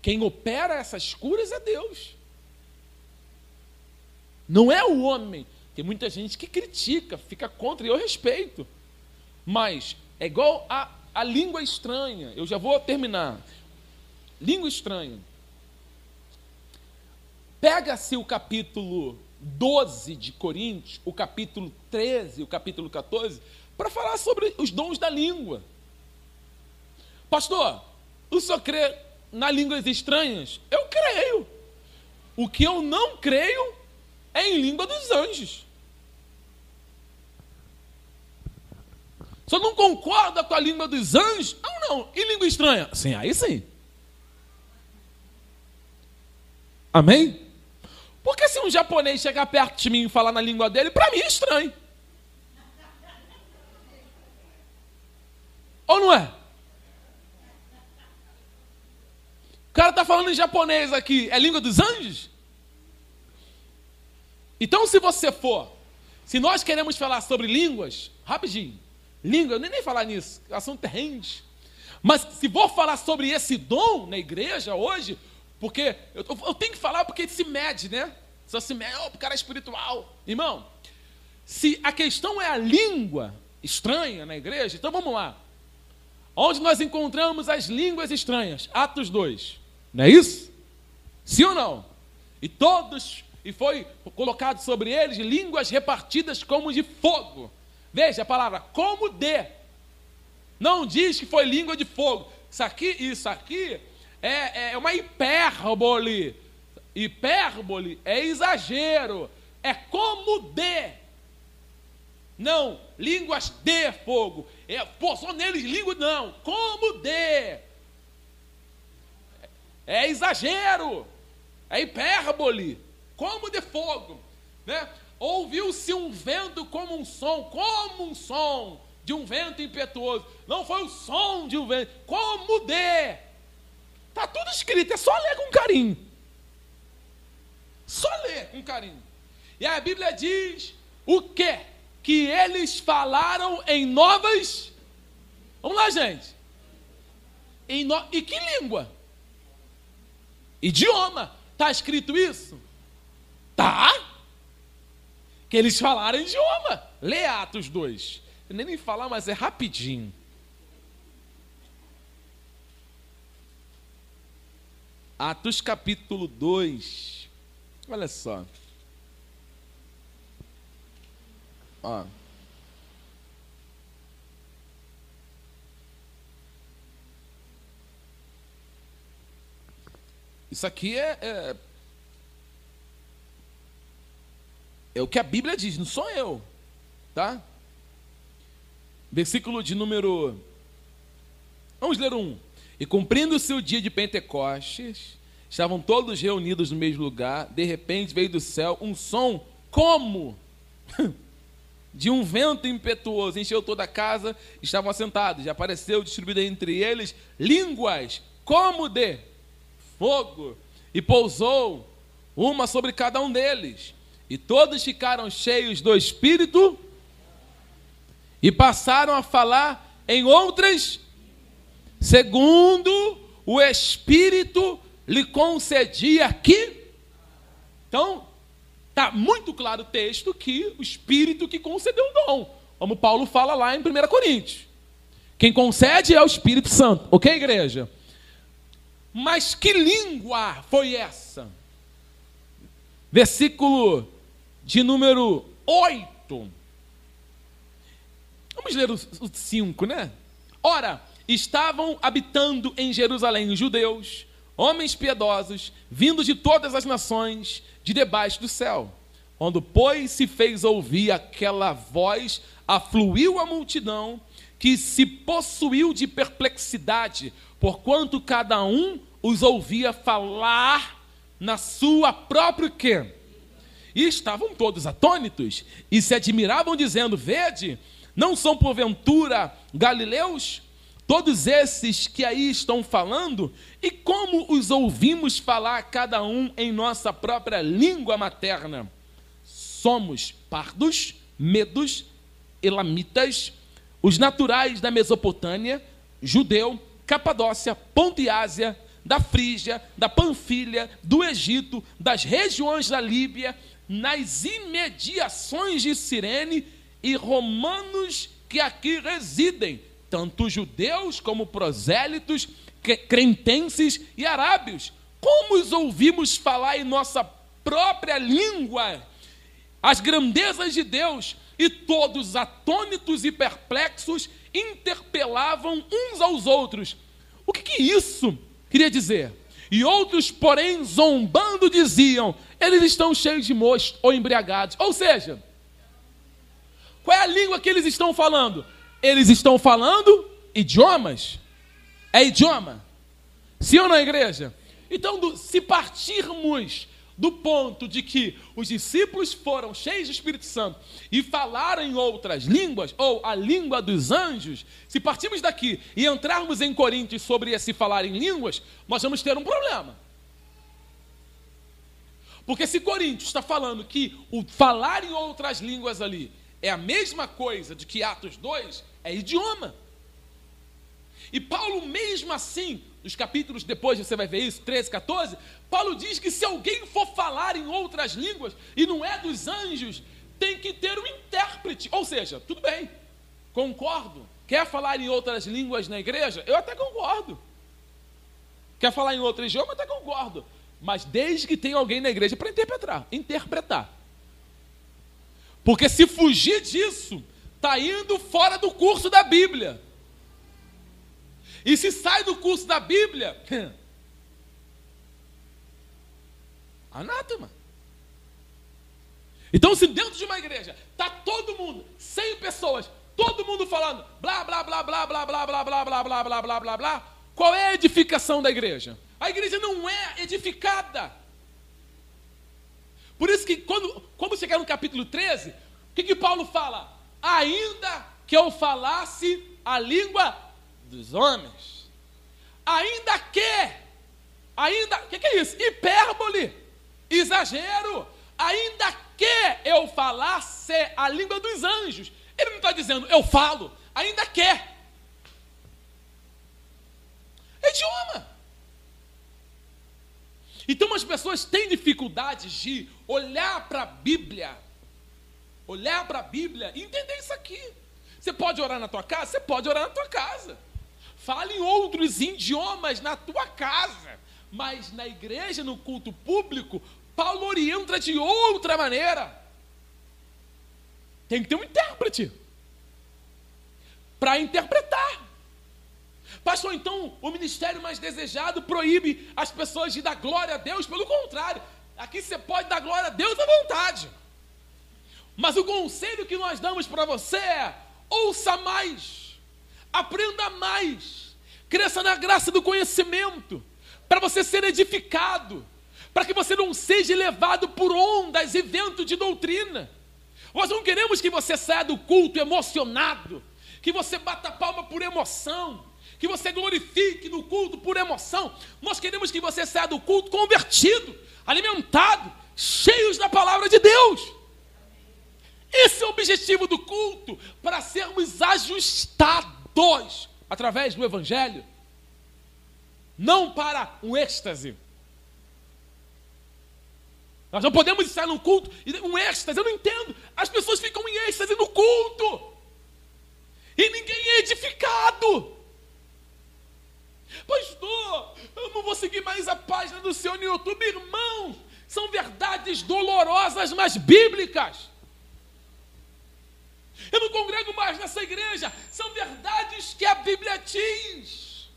Quem opera essas curas é Deus. Não é o homem. Tem muita gente que critica, fica contra, e eu respeito. Mas é igual a, a língua estranha. Eu já vou terminar. Língua estranha. Pega-se o capítulo 12 de Coríntios, o capítulo 13, o capítulo 14, para falar sobre os dons da língua. Pastor, o senhor crê na línguas estranhas? Eu creio. O que eu não creio é em língua dos anjos. Senhor não concorda com a língua dos anjos? Não, não. E língua estranha? Sim, aí sim. Amém? Porque se um japonês chegar perto de mim e falar na língua dele, para mim é estranho. Ou não é? O cara está falando em japonês aqui, é língua dos anjos? Então, se você for, se nós queremos falar sobre línguas, rapidinho, língua, eu nem nem falar nisso, assunto rende. Mas se vou falar sobre esse dom na igreja hoje, porque eu, eu tenho que falar porque se mede, né? Só se mede, oh, o cara é espiritual. Irmão, se a questão é a língua estranha na igreja, então vamos lá. Onde nós encontramos as línguas estranhas? Atos 2. Não é isso? Sim ou não? E todos, e foi colocado sobre eles línguas repartidas como de fogo. Veja a palavra, como de. Não diz que foi língua de fogo. Isso aqui, isso aqui é, é uma hipérbole. Hipérbole é exagero. É como de. Não, línguas de fogo. É, pô, só neles línguas, não. Como de. É exagero. É hipérbole. Como de fogo. Né? Ouviu-se um vento como um som, como um som de um vento impetuoso. Não foi o som de um vento, como de. Está tudo escrito, é só ler com carinho. Só ler com carinho. E a Bíblia diz o quê? Que eles falaram em novas. Vamos lá, gente. Em no... E que língua? Idioma. Está escrito isso? Tá. Que eles falaram idioma. Lê Atos 2. Eu nem nem falar, mas é rapidinho. Atos capítulo 2. Olha só. Ó. Isso aqui é, é, é o que a Bíblia diz, não sou eu, tá? Versículo de número. Vamos ler um. E cumprindo-se o dia de Pentecostes, estavam todos reunidos no mesmo lugar. De repente veio do céu um som como de um vento impetuoso, encheu toda a casa, estavam assentados. E apareceu distribuída entre eles línguas como de fogo, e pousou uma sobre cada um deles. E todos ficaram cheios do Espírito e passaram a falar em outras, segundo o Espírito lhe concedia que. Então, está muito claro o texto que o Espírito que concedeu o dom, como Paulo fala lá em 1 Coríntios. Quem concede é o Espírito Santo, ok, igreja? Mas que língua foi essa? Versículo de número 8. Vamos ler o 5, né? Ora, estavam habitando em Jerusalém judeus, homens piedosos, vindos de todas as nações, de debaixo do céu. Quando, pois, se fez ouvir aquela voz, afluiu a multidão, que se possuiu de perplexidade, porquanto cada um os ouvia falar na sua própria quê? E estavam todos atônitos e se admiravam, dizendo: Vede, não são porventura galileus? Todos esses que aí estão falando, e como os ouvimos falar cada um em nossa própria língua materna? Somos pardos, medos, elamitas, os naturais da Mesopotâmia, judeu, Capadócia, Ponto e Ásia, da Frígia, da Panfilha, do Egito, das regiões da Líbia, nas imediações de Cirene e romanos que aqui residem, tanto judeus como prosélitos, crentenses e arábios. Como os ouvimos falar em nossa própria língua as grandezas de Deus, e todos atônitos e perplexos interpelavam uns aos outros. O que, que isso queria dizer? E outros, porém, zombando, diziam: eles estão cheios de mosto ou embriagados. Ou seja, qual é a língua que eles estão falando? Eles estão falando idiomas. É idioma. Sim ou não, igreja? Então, se partirmos do ponto de que os discípulos foram cheios do Espírito Santo e falaram em outras línguas, ou a língua dos anjos, se partirmos daqui e entrarmos em Coríntios sobre esse falar em línguas, nós vamos ter um problema. Porque se Coríntios está falando que o falar em outras línguas ali é a mesma coisa de que Atos 2, é idioma. E Paulo, mesmo assim, nos capítulos depois você vai ver isso, 13, 14, Paulo diz que se alguém for falar em outras línguas e não é dos anjos, tem que ter um intérprete. Ou seja, tudo bem, concordo. Quer falar em outras línguas na igreja? Eu até concordo. Quer falar em outro idioma? Até concordo. Mas desde que tenha alguém na igreja para interpretar, interpretar. Porque se fugir disso, está indo fora do curso da Bíblia. E se sai do curso da Bíblia, anátema. Então, se dentro de uma igreja está todo mundo, 100 pessoas, todo mundo falando blá, blá, blá, blá, blá, blá, blá, blá, blá, blá, blá, blá, blá, blá, qual é a edificação da igreja? A igreja não é edificada. Por isso que quando, quando chegar no capítulo 13, o que, que Paulo fala? Ainda que eu falasse a língua dos homens. Ainda que, ainda, o que, que é isso? Hipérbole, exagero. Ainda que eu falasse a língua dos anjos. Ele não está dizendo eu falo, ainda que. É idioma. Então as pessoas têm dificuldades de olhar para a Bíblia, olhar para a Bíblia e entender isso aqui. Você pode orar na tua casa? Você pode orar na tua casa. Fale em outros idiomas na tua casa. Mas na igreja, no culto público, Paulo orienta de outra maneira. Tem que ter um intérprete para interpretar. Pastor, então o ministério mais desejado proíbe as pessoas de dar glória a Deus? Pelo contrário, aqui você pode dar glória a Deus à vontade. Mas o conselho que nós damos para você é: ouça mais, aprenda mais, cresça na graça do conhecimento, para você ser edificado, para que você não seja levado por ondas e vento de doutrina. Nós não queremos que você saia do culto emocionado, que você bata palma por emoção, que você glorifique no culto por emoção. Nós queremos que você saia do culto convertido, alimentado, cheios da palavra de Deus. Esse é o objetivo do culto, para sermos ajustados através do Evangelho, não para um êxtase. Nós não podemos estar num culto um êxtase, eu não entendo. As pessoas ficam em êxtase no culto e ninguém é edificado. Pastor, eu não vou seguir mais a página do Senhor no YouTube, irmão. São verdades dolorosas, mas bíblicas. Eu não congrego mais nessa igreja. São verdades que a Bíblia diz.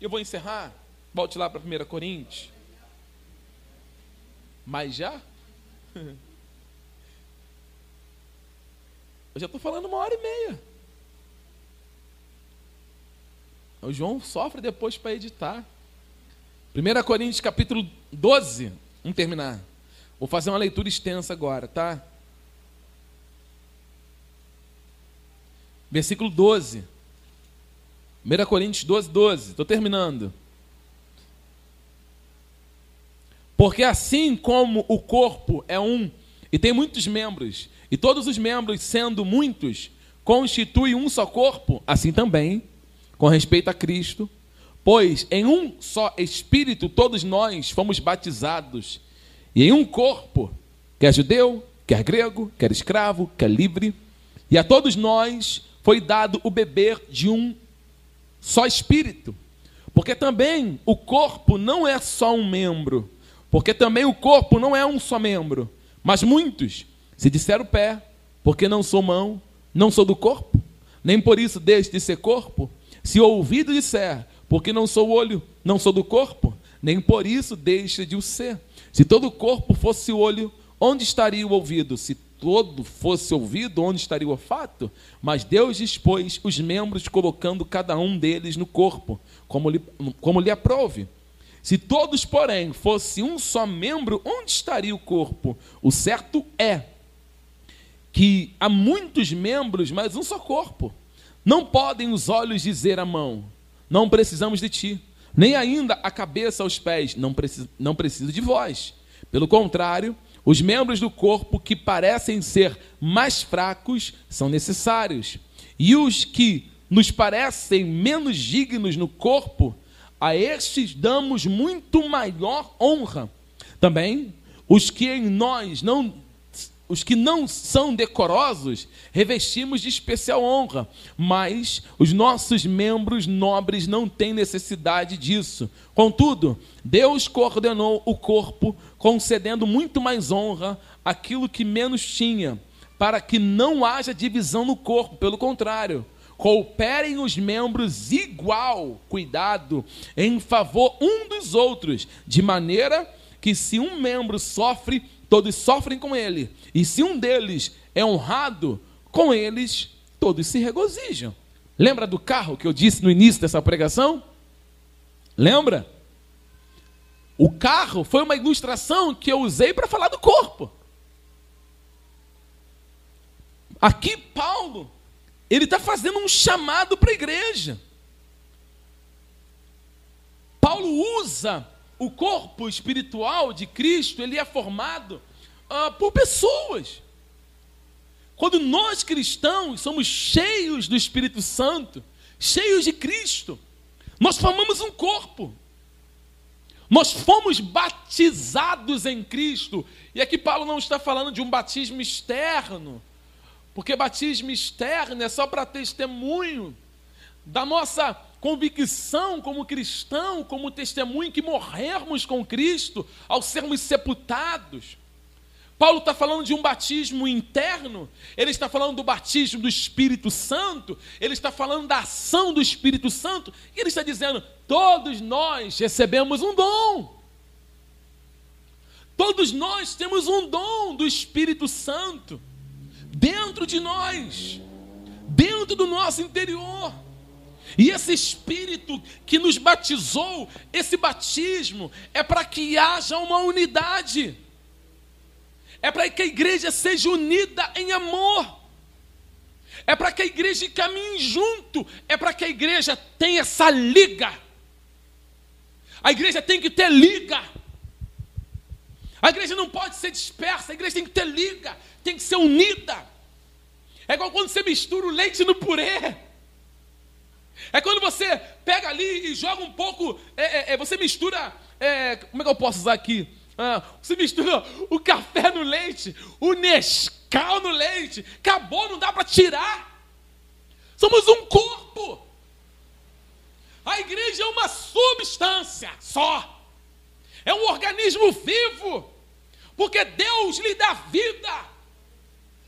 Eu vou encerrar. Volte lá para 1 Coríntios. Mas já? Eu já estou falando uma hora e meia. O João sofre depois para editar. 1 Coríntios capítulo 12. Vamos terminar. Vou fazer uma leitura extensa agora, tá? Versículo 12. 1 Coríntios 12, 12. Estou terminando. Porque assim como o corpo é um e tem muitos membros, e todos os membros, sendo muitos, constituem um só corpo, assim também, com respeito a Cristo, pois em um só Espírito todos nós fomos batizados, e em um corpo, quer judeu, quer grego, quer escravo, quer livre, e a todos nós foi dado o beber de um só espírito. Porque também o corpo não é só um membro. Porque também o corpo não é um só membro, mas muitos. Se disser o pé, porque não sou mão, não sou do corpo, nem por isso deixe de ser corpo. Se o ouvido disser, porque não sou olho, não sou do corpo, nem por isso deixa de o ser. Se todo o corpo fosse olho, onde estaria o ouvido? Se todo fosse ouvido, onde estaria o olfato? Mas Deus dispôs os membros, colocando cada um deles no corpo, como lhe, como lhe aprove. Se todos, porém, fosse um só membro, onde estaria o corpo? O certo é que há muitos membros, mas um só corpo. Não podem os olhos dizer à mão: Não precisamos de ti, nem ainda a cabeça aos pés: Não preciso, não preciso de vós. Pelo contrário, os membros do corpo que parecem ser mais fracos são necessários, e os que nos parecem menos dignos no corpo, a estes damos muito maior honra. Também os que em nós não os que não são decorosos, revestimos de especial honra, mas os nossos membros nobres não têm necessidade disso. Contudo, Deus coordenou o corpo, concedendo muito mais honra àquilo que menos tinha, para que não haja divisão no corpo, pelo contrário, cooperem os membros igual cuidado em favor um dos outros, de maneira que se um membro sofre, todos sofrem com ele. E se um deles é honrado, com eles todos se regozijam. Lembra do carro que eu disse no início dessa pregação? Lembra? O carro foi uma ilustração que eu usei para falar do corpo. Aqui, Paulo, ele está fazendo um chamado para a igreja. Paulo usa o corpo espiritual de Cristo ele é formado uh, por pessoas. Quando nós cristãos somos cheios do Espírito Santo, cheios de Cristo, nós formamos um corpo. Nós fomos batizados em Cristo. E aqui Paulo não está falando de um batismo externo, porque batismo externo é só para testemunho da nossa convicção como cristão, como testemunho que morrermos com Cristo ao sermos sepultados. Paulo está falando de um batismo interno, ele está falando do batismo do Espírito Santo, ele está falando da ação do Espírito Santo, e ele está dizendo: todos nós recebemos um dom. Todos nós temos um dom do Espírito Santo dentro de nós, dentro do nosso interior. E esse Espírito que nos batizou, esse batismo, é para que haja uma unidade, é para que a igreja seja unida em amor, é para que a igreja caminhe junto, é para que a igreja tenha essa liga. A igreja tem que ter liga. A igreja não pode ser dispersa, a igreja tem que ter liga, tem que ser unida. É igual quando você mistura o leite no purê. É quando você pega ali e joga um pouco, é, é, é você mistura, é, como é que eu posso usar aqui? Ah, você mistura o café no leite, o Nescau no leite, acabou, não dá para tirar. Somos um corpo. A igreja é uma substância só. É um organismo vivo. Porque Deus lhe dá vida.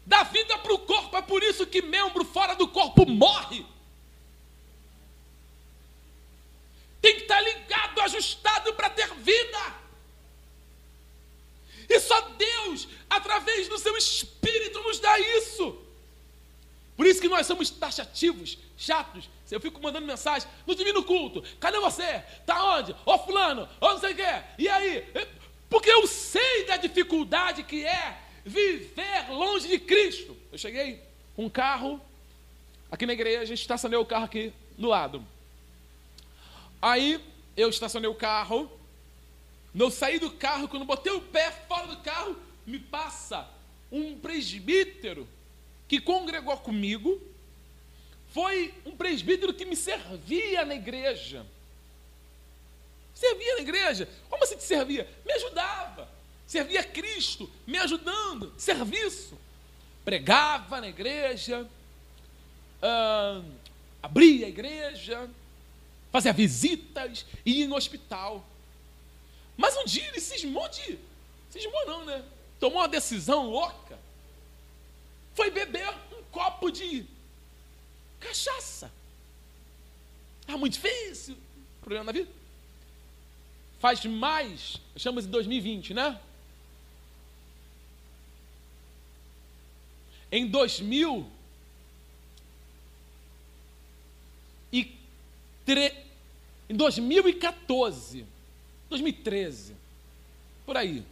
Dá vida para o corpo. É por isso que membro fora do corpo morre. Tem que estar ligado, ajustado para ter vida. E só Deus, através do seu Espírito, nos dá isso. Por isso que nós somos taxativos, chatos. Eu fico mandando mensagem no divino culto. Cadê você? Tá onde? Ô fulano, ô não sei o quê. E aí? Porque eu sei da dificuldade que é viver longe de Cristo. Eu cheguei com um carro aqui na igreja, estacionei o carro aqui no lado. Aí eu estacionei o carro. No saí do carro, quando botei o pé fora do carro, me passa um presbítero que congregou comigo, foi um presbítero que me servia na igreja. Servia na igreja. Como assim te servia? Me ajudava. Servia Cristo, me ajudando. Serviço. Pregava na igreja. Uh, abria a igreja. Fazia visitas. Ia no hospital. Mas um dia ele cismou de. Cismou não, né? Tomou uma decisão louca foi beber um copo de cachaça. Ah, muito difícil. Problema na vida. Faz mais, chama de 2020, né? Em 2000 e tre... em 2014, 2013, por aí.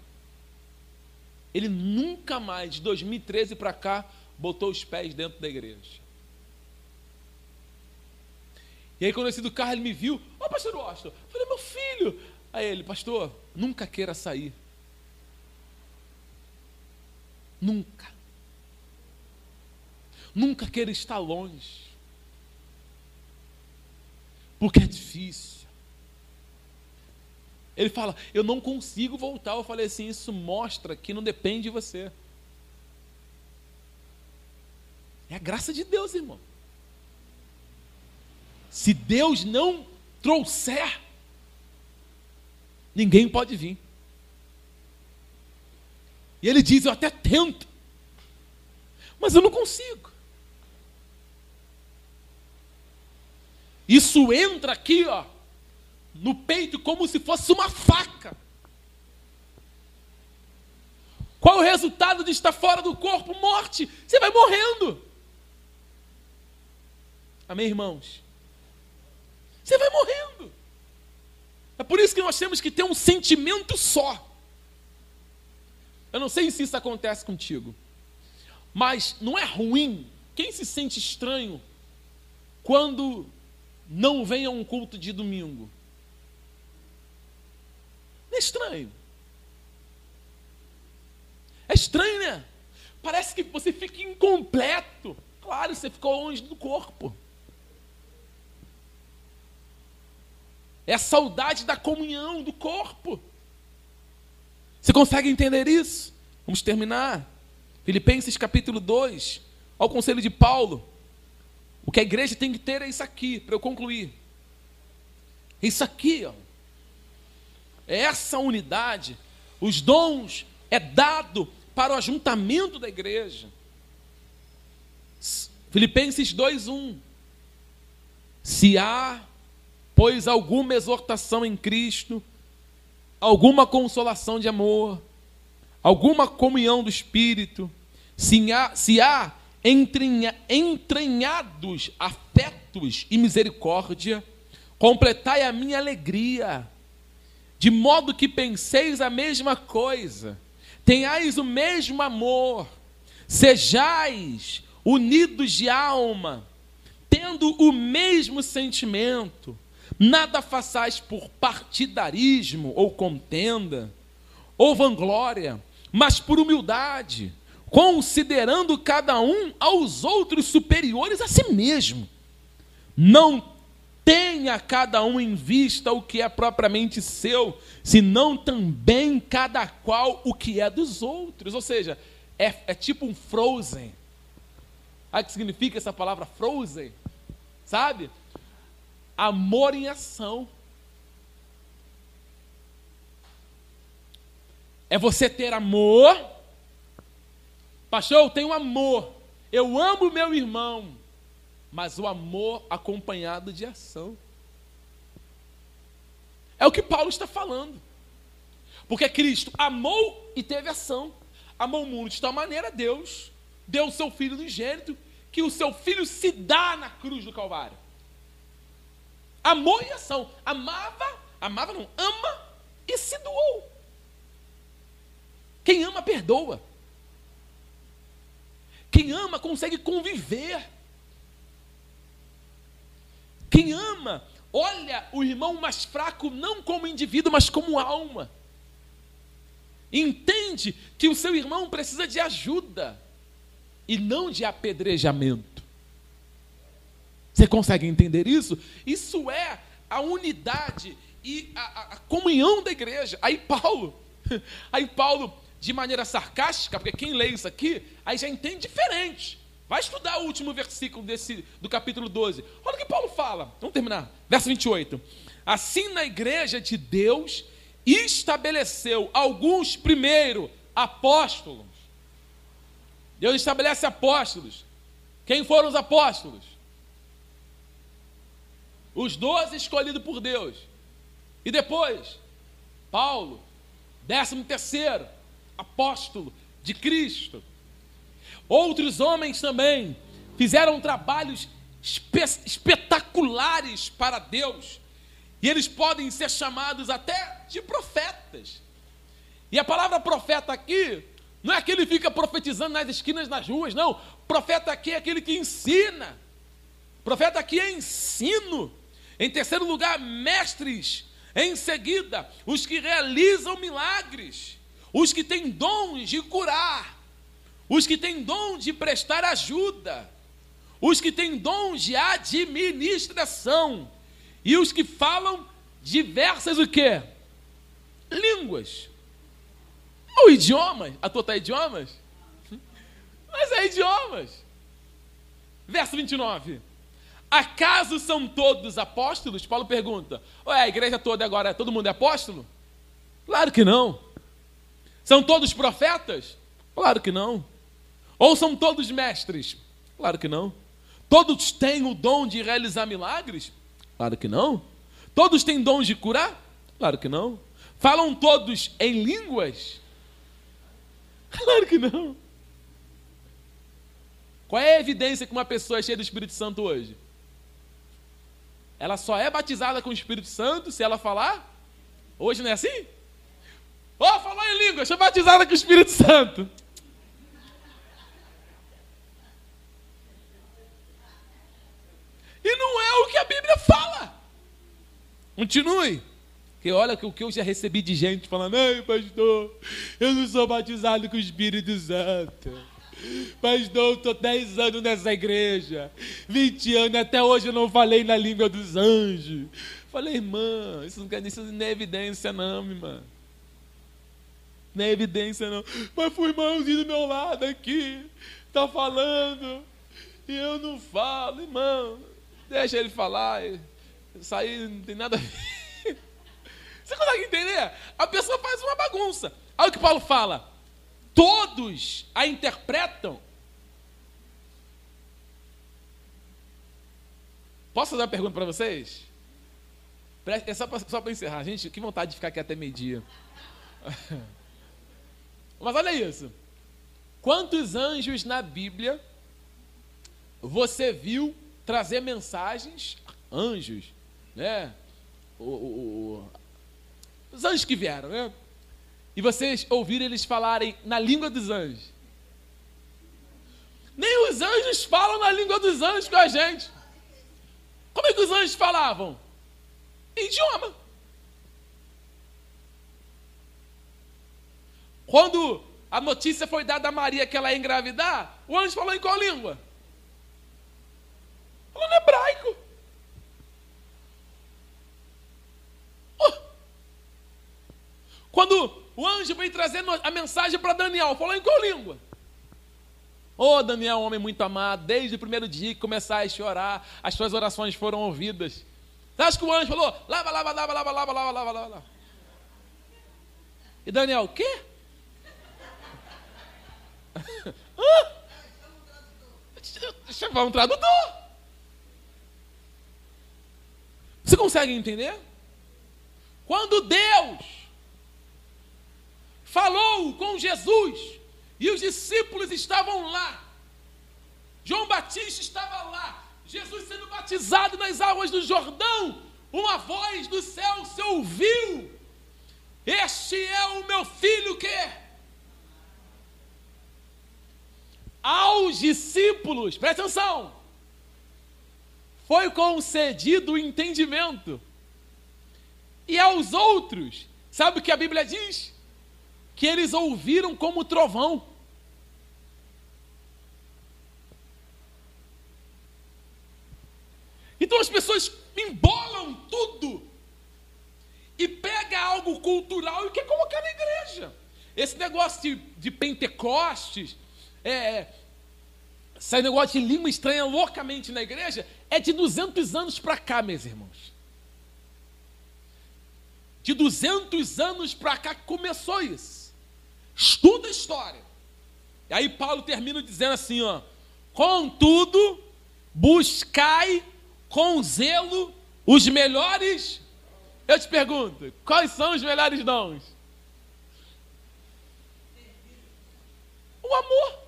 Ele nunca mais, de 2013 para cá, botou os pés dentro da igreja. E aí, quando eu desci do carro, ele me viu. Ó, oh, pastor Washington. Eu falei, meu filho. Aí ele, pastor, nunca queira sair. Nunca. Nunca queira estar longe. Porque é difícil. Ele fala, eu não consigo voltar. Eu falei assim, isso mostra que não depende de você. É a graça de Deus, irmão. Se Deus não trouxer, ninguém pode vir. E ele diz: Eu até tento, mas eu não consigo. Isso entra aqui, ó, no peito como se fosse uma faca. Qual o resultado de estar fora do corpo? Morte. Você vai morrendo. Amém, irmãos? Você vai morrendo. É por isso que nós temos que ter um sentimento só. Eu não sei se isso acontece contigo, mas não é ruim. Quem se sente estranho quando não vem a um culto de domingo? É estranho. É estranho, né? Parece que você fica incompleto. Claro, você ficou longe do corpo. É a saudade da comunhão do corpo. Você consegue entender isso? Vamos terminar. Filipenses capítulo 2. Ao conselho de Paulo. O que a igreja tem que ter é isso aqui, para eu concluir. Isso aqui, ó. É essa unidade. Os dons é dado para o ajuntamento da igreja. Filipenses 2:1. Se há, pois, alguma exortação em Cristo, alguma consolação de amor, alguma comunhão do Espírito, se há, se há entranha, entranhados afetos e misericórdia, completai a minha alegria de modo que penseis a mesma coisa, tenhais o mesmo amor, sejais unidos de alma, tendo o mesmo sentimento, nada façais por partidarismo ou contenda, ou vanglória, mas por humildade, considerando cada um aos outros superiores a si mesmo. Não tenha cada um em vista o que é propriamente seu, senão também cada qual o que é dos outros. Ou seja, é, é tipo um frozen. Sabe o que significa essa palavra frozen? Sabe? Amor em ação. É você ter amor. Pastor, eu tenho amor. Eu amo meu irmão mas o amor acompanhado de ação. É o que Paulo está falando. Porque Cristo amou e teve ação. Amou o mundo de tal maneira, Deus deu o seu filho unigênito, que o seu filho se dá na cruz do Calvário. Amou e ação. Amava, amava não, ama e se doou. Quem ama, perdoa. Quem ama consegue conviver. Quem ama, olha o irmão mais fraco não como indivíduo, mas como alma. Entende que o seu irmão precisa de ajuda e não de apedrejamento. Você consegue entender isso? Isso é a unidade e a, a, a comunhão da igreja. Aí Paulo, aí Paulo, de maneira sarcástica, porque quem lê isso aqui, aí já entende diferente. Vai estudar o último versículo desse, do capítulo 12. Olha o que Paulo fala. Vamos terminar. Verso 28. Assim na igreja de Deus estabeleceu alguns primeiro apóstolos. Deus estabelece apóstolos. Quem foram os apóstolos? Os doze escolhidos por Deus. E depois, Paulo, décimo terceiro, apóstolo de Cristo. Outros homens também fizeram trabalhos espe espetaculares para Deus. E eles podem ser chamados até de profetas. E a palavra profeta aqui não é aquele que fica profetizando nas esquinas das ruas, não. Profeta aqui é aquele que ensina. Profeta aqui é ensino. Em terceiro lugar, mestres. Em seguida, os que realizam milagres, os que têm dons de curar, os que têm dom de prestar ajuda, os que têm dom de administração e os que falam diversas o quê? Línguas. Ou idiomas. A tua tá idiomas? Mas é idiomas. Verso 29. Acaso são todos apóstolos? Paulo pergunta. Ué, a igreja toda agora, todo mundo é apóstolo? Claro que não. São todos profetas? Claro que não. Ou são todos mestres? Claro que não. Todos têm o dom de realizar milagres? Claro que não. Todos têm dom de curar? Claro que não. Falam todos em línguas? Claro que não. Qual é a evidência que uma pessoa é cheia do Espírito Santo hoje? Ela só é batizada com o Espírito Santo se ela falar? Hoje não é assim? Oh, falou em línguas, sou batizada com o Espírito Santo. E não é o que a Bíblia fala. Continue. Que olha o que eu já recebi de gente falando, ei pastor, eu não sou batizado com o Espírito Santo. Pastor, eu estou 10 anos nessa igreja, 20 anos, até hoje eu não falei na língua dos anjos. Falei, irmã, isso não, quer, não é evidência, não, irmã. Não é evidência, não. Mas foi irmãozinho do meu lado aqui, está falando, e eu não falo, irmão. Deixa ele falar. Isso não tem nada a ver. Você consegue entender? A pessoa faz uma bagunça. Olha o que Paulo fala. Todos a interpretam. Posso fazer uma pergunta para vocês? É só para encerrar. Gente, que vontade de ficar aqui até meio-dia. Mas olha isso. Quantos anjos na Bíblia você viu trazer mensagens, anjos, né? O, o, o, os anjos que vieram, né? E vocês ouviram eles falarem na língua dos anjos. Nem os anjos falam na língua dos anjos com a gente. Como é que os anjos falavam? Idioma. Quando a notícia foi dada a Maria que ela ia engravidar, o anjo falou em qual língua? Falou no hebraico. Quando o anjo veio trazer a mensagem para Daniel, falou em qual língua? Ô oh, Daniel, homem muito amado, desde o primeiro dia que começaste a chorar, as tuas orações foram ouvidas. Acho que o anjo falou: lava, lava, lava, lava, lava, lava, lava, lava. E Daniel, o quê? Chamar um tradutor. Você consegue entender? Quando Deus falou com Jesus e os discípulos estavam lá, João Batista estava lá, Jesus sendo batizado nas águas do Jordão, uma voz do céu se ouviu: Este é o meu filho que aos discípulos, presta atenção, foi concedido o entendimento. E aos outros, sabe o que a Bíblia diz? Que eles ouviram como trovão. Então as pessoas embolam tudo e pega algo cultural e quer colocar na igreja. Esse negócio de, de Pentecostes, é, é, esse negócio de língua estranha loucamente na igreja é de 200 anos para cá, meus irmãos. De 200 anos para cá que começou isso. Estuda a história. E aí Paulo termina dizendo assim, ó: "Contudo, buscai com zelo os melhores". Eu te pergunto, quais são os melhores dons? O amor.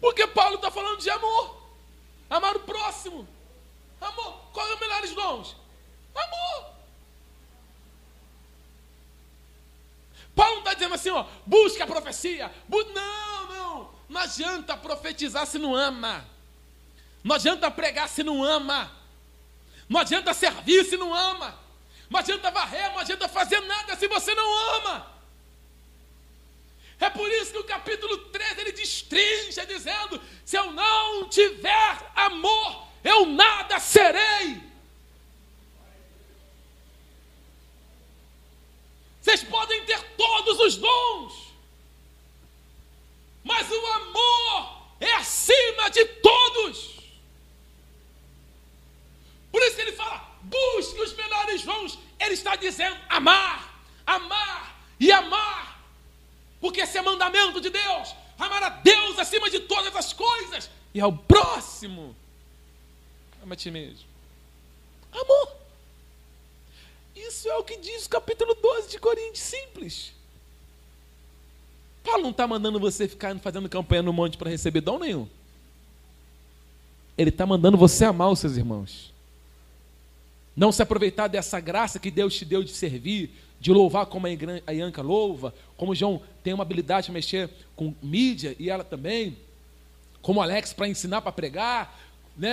Porque Paulo está falando de amor. Amar o próximo. Amor. Qual é os melhores dons? Amor. Paulo não está dizendo assim, ó, busca a profecia. Bu não, não. Não adianta profetizar se não ama. Não adianta pregar se não ama. Não adianta servir se não ama. Não adianta varrer, não adianta fazer nada se você não ama. É por isso que o capítulo 13 ele destrincha dizendo: se eu não tiver amor, eu nada serei. Vocês podem ter todos os dons, mas o amor é acima de todos. Por isso que ele fala: busque os melhores dons. Ele está dizendo amar, amar e amar porque esse é mandamento de Deus: amar a Deus acima de todas as coisas e ao próximo. Ama a ti mesmo. Amor. Isso é o que diz o capítulo 12 de Coríntios, simples. Paulo não está mandando você ficar fazendo campanha no monte para receber dom nenhum. Ele está mandando você amar os seus irmãos. Não se aproveitar dessa graça que Deus te deu de servir, de louvar como a Ianca louva, como João tem uma habilidade de mexer com mídia e ela também, como Alex para ensinar para pregar,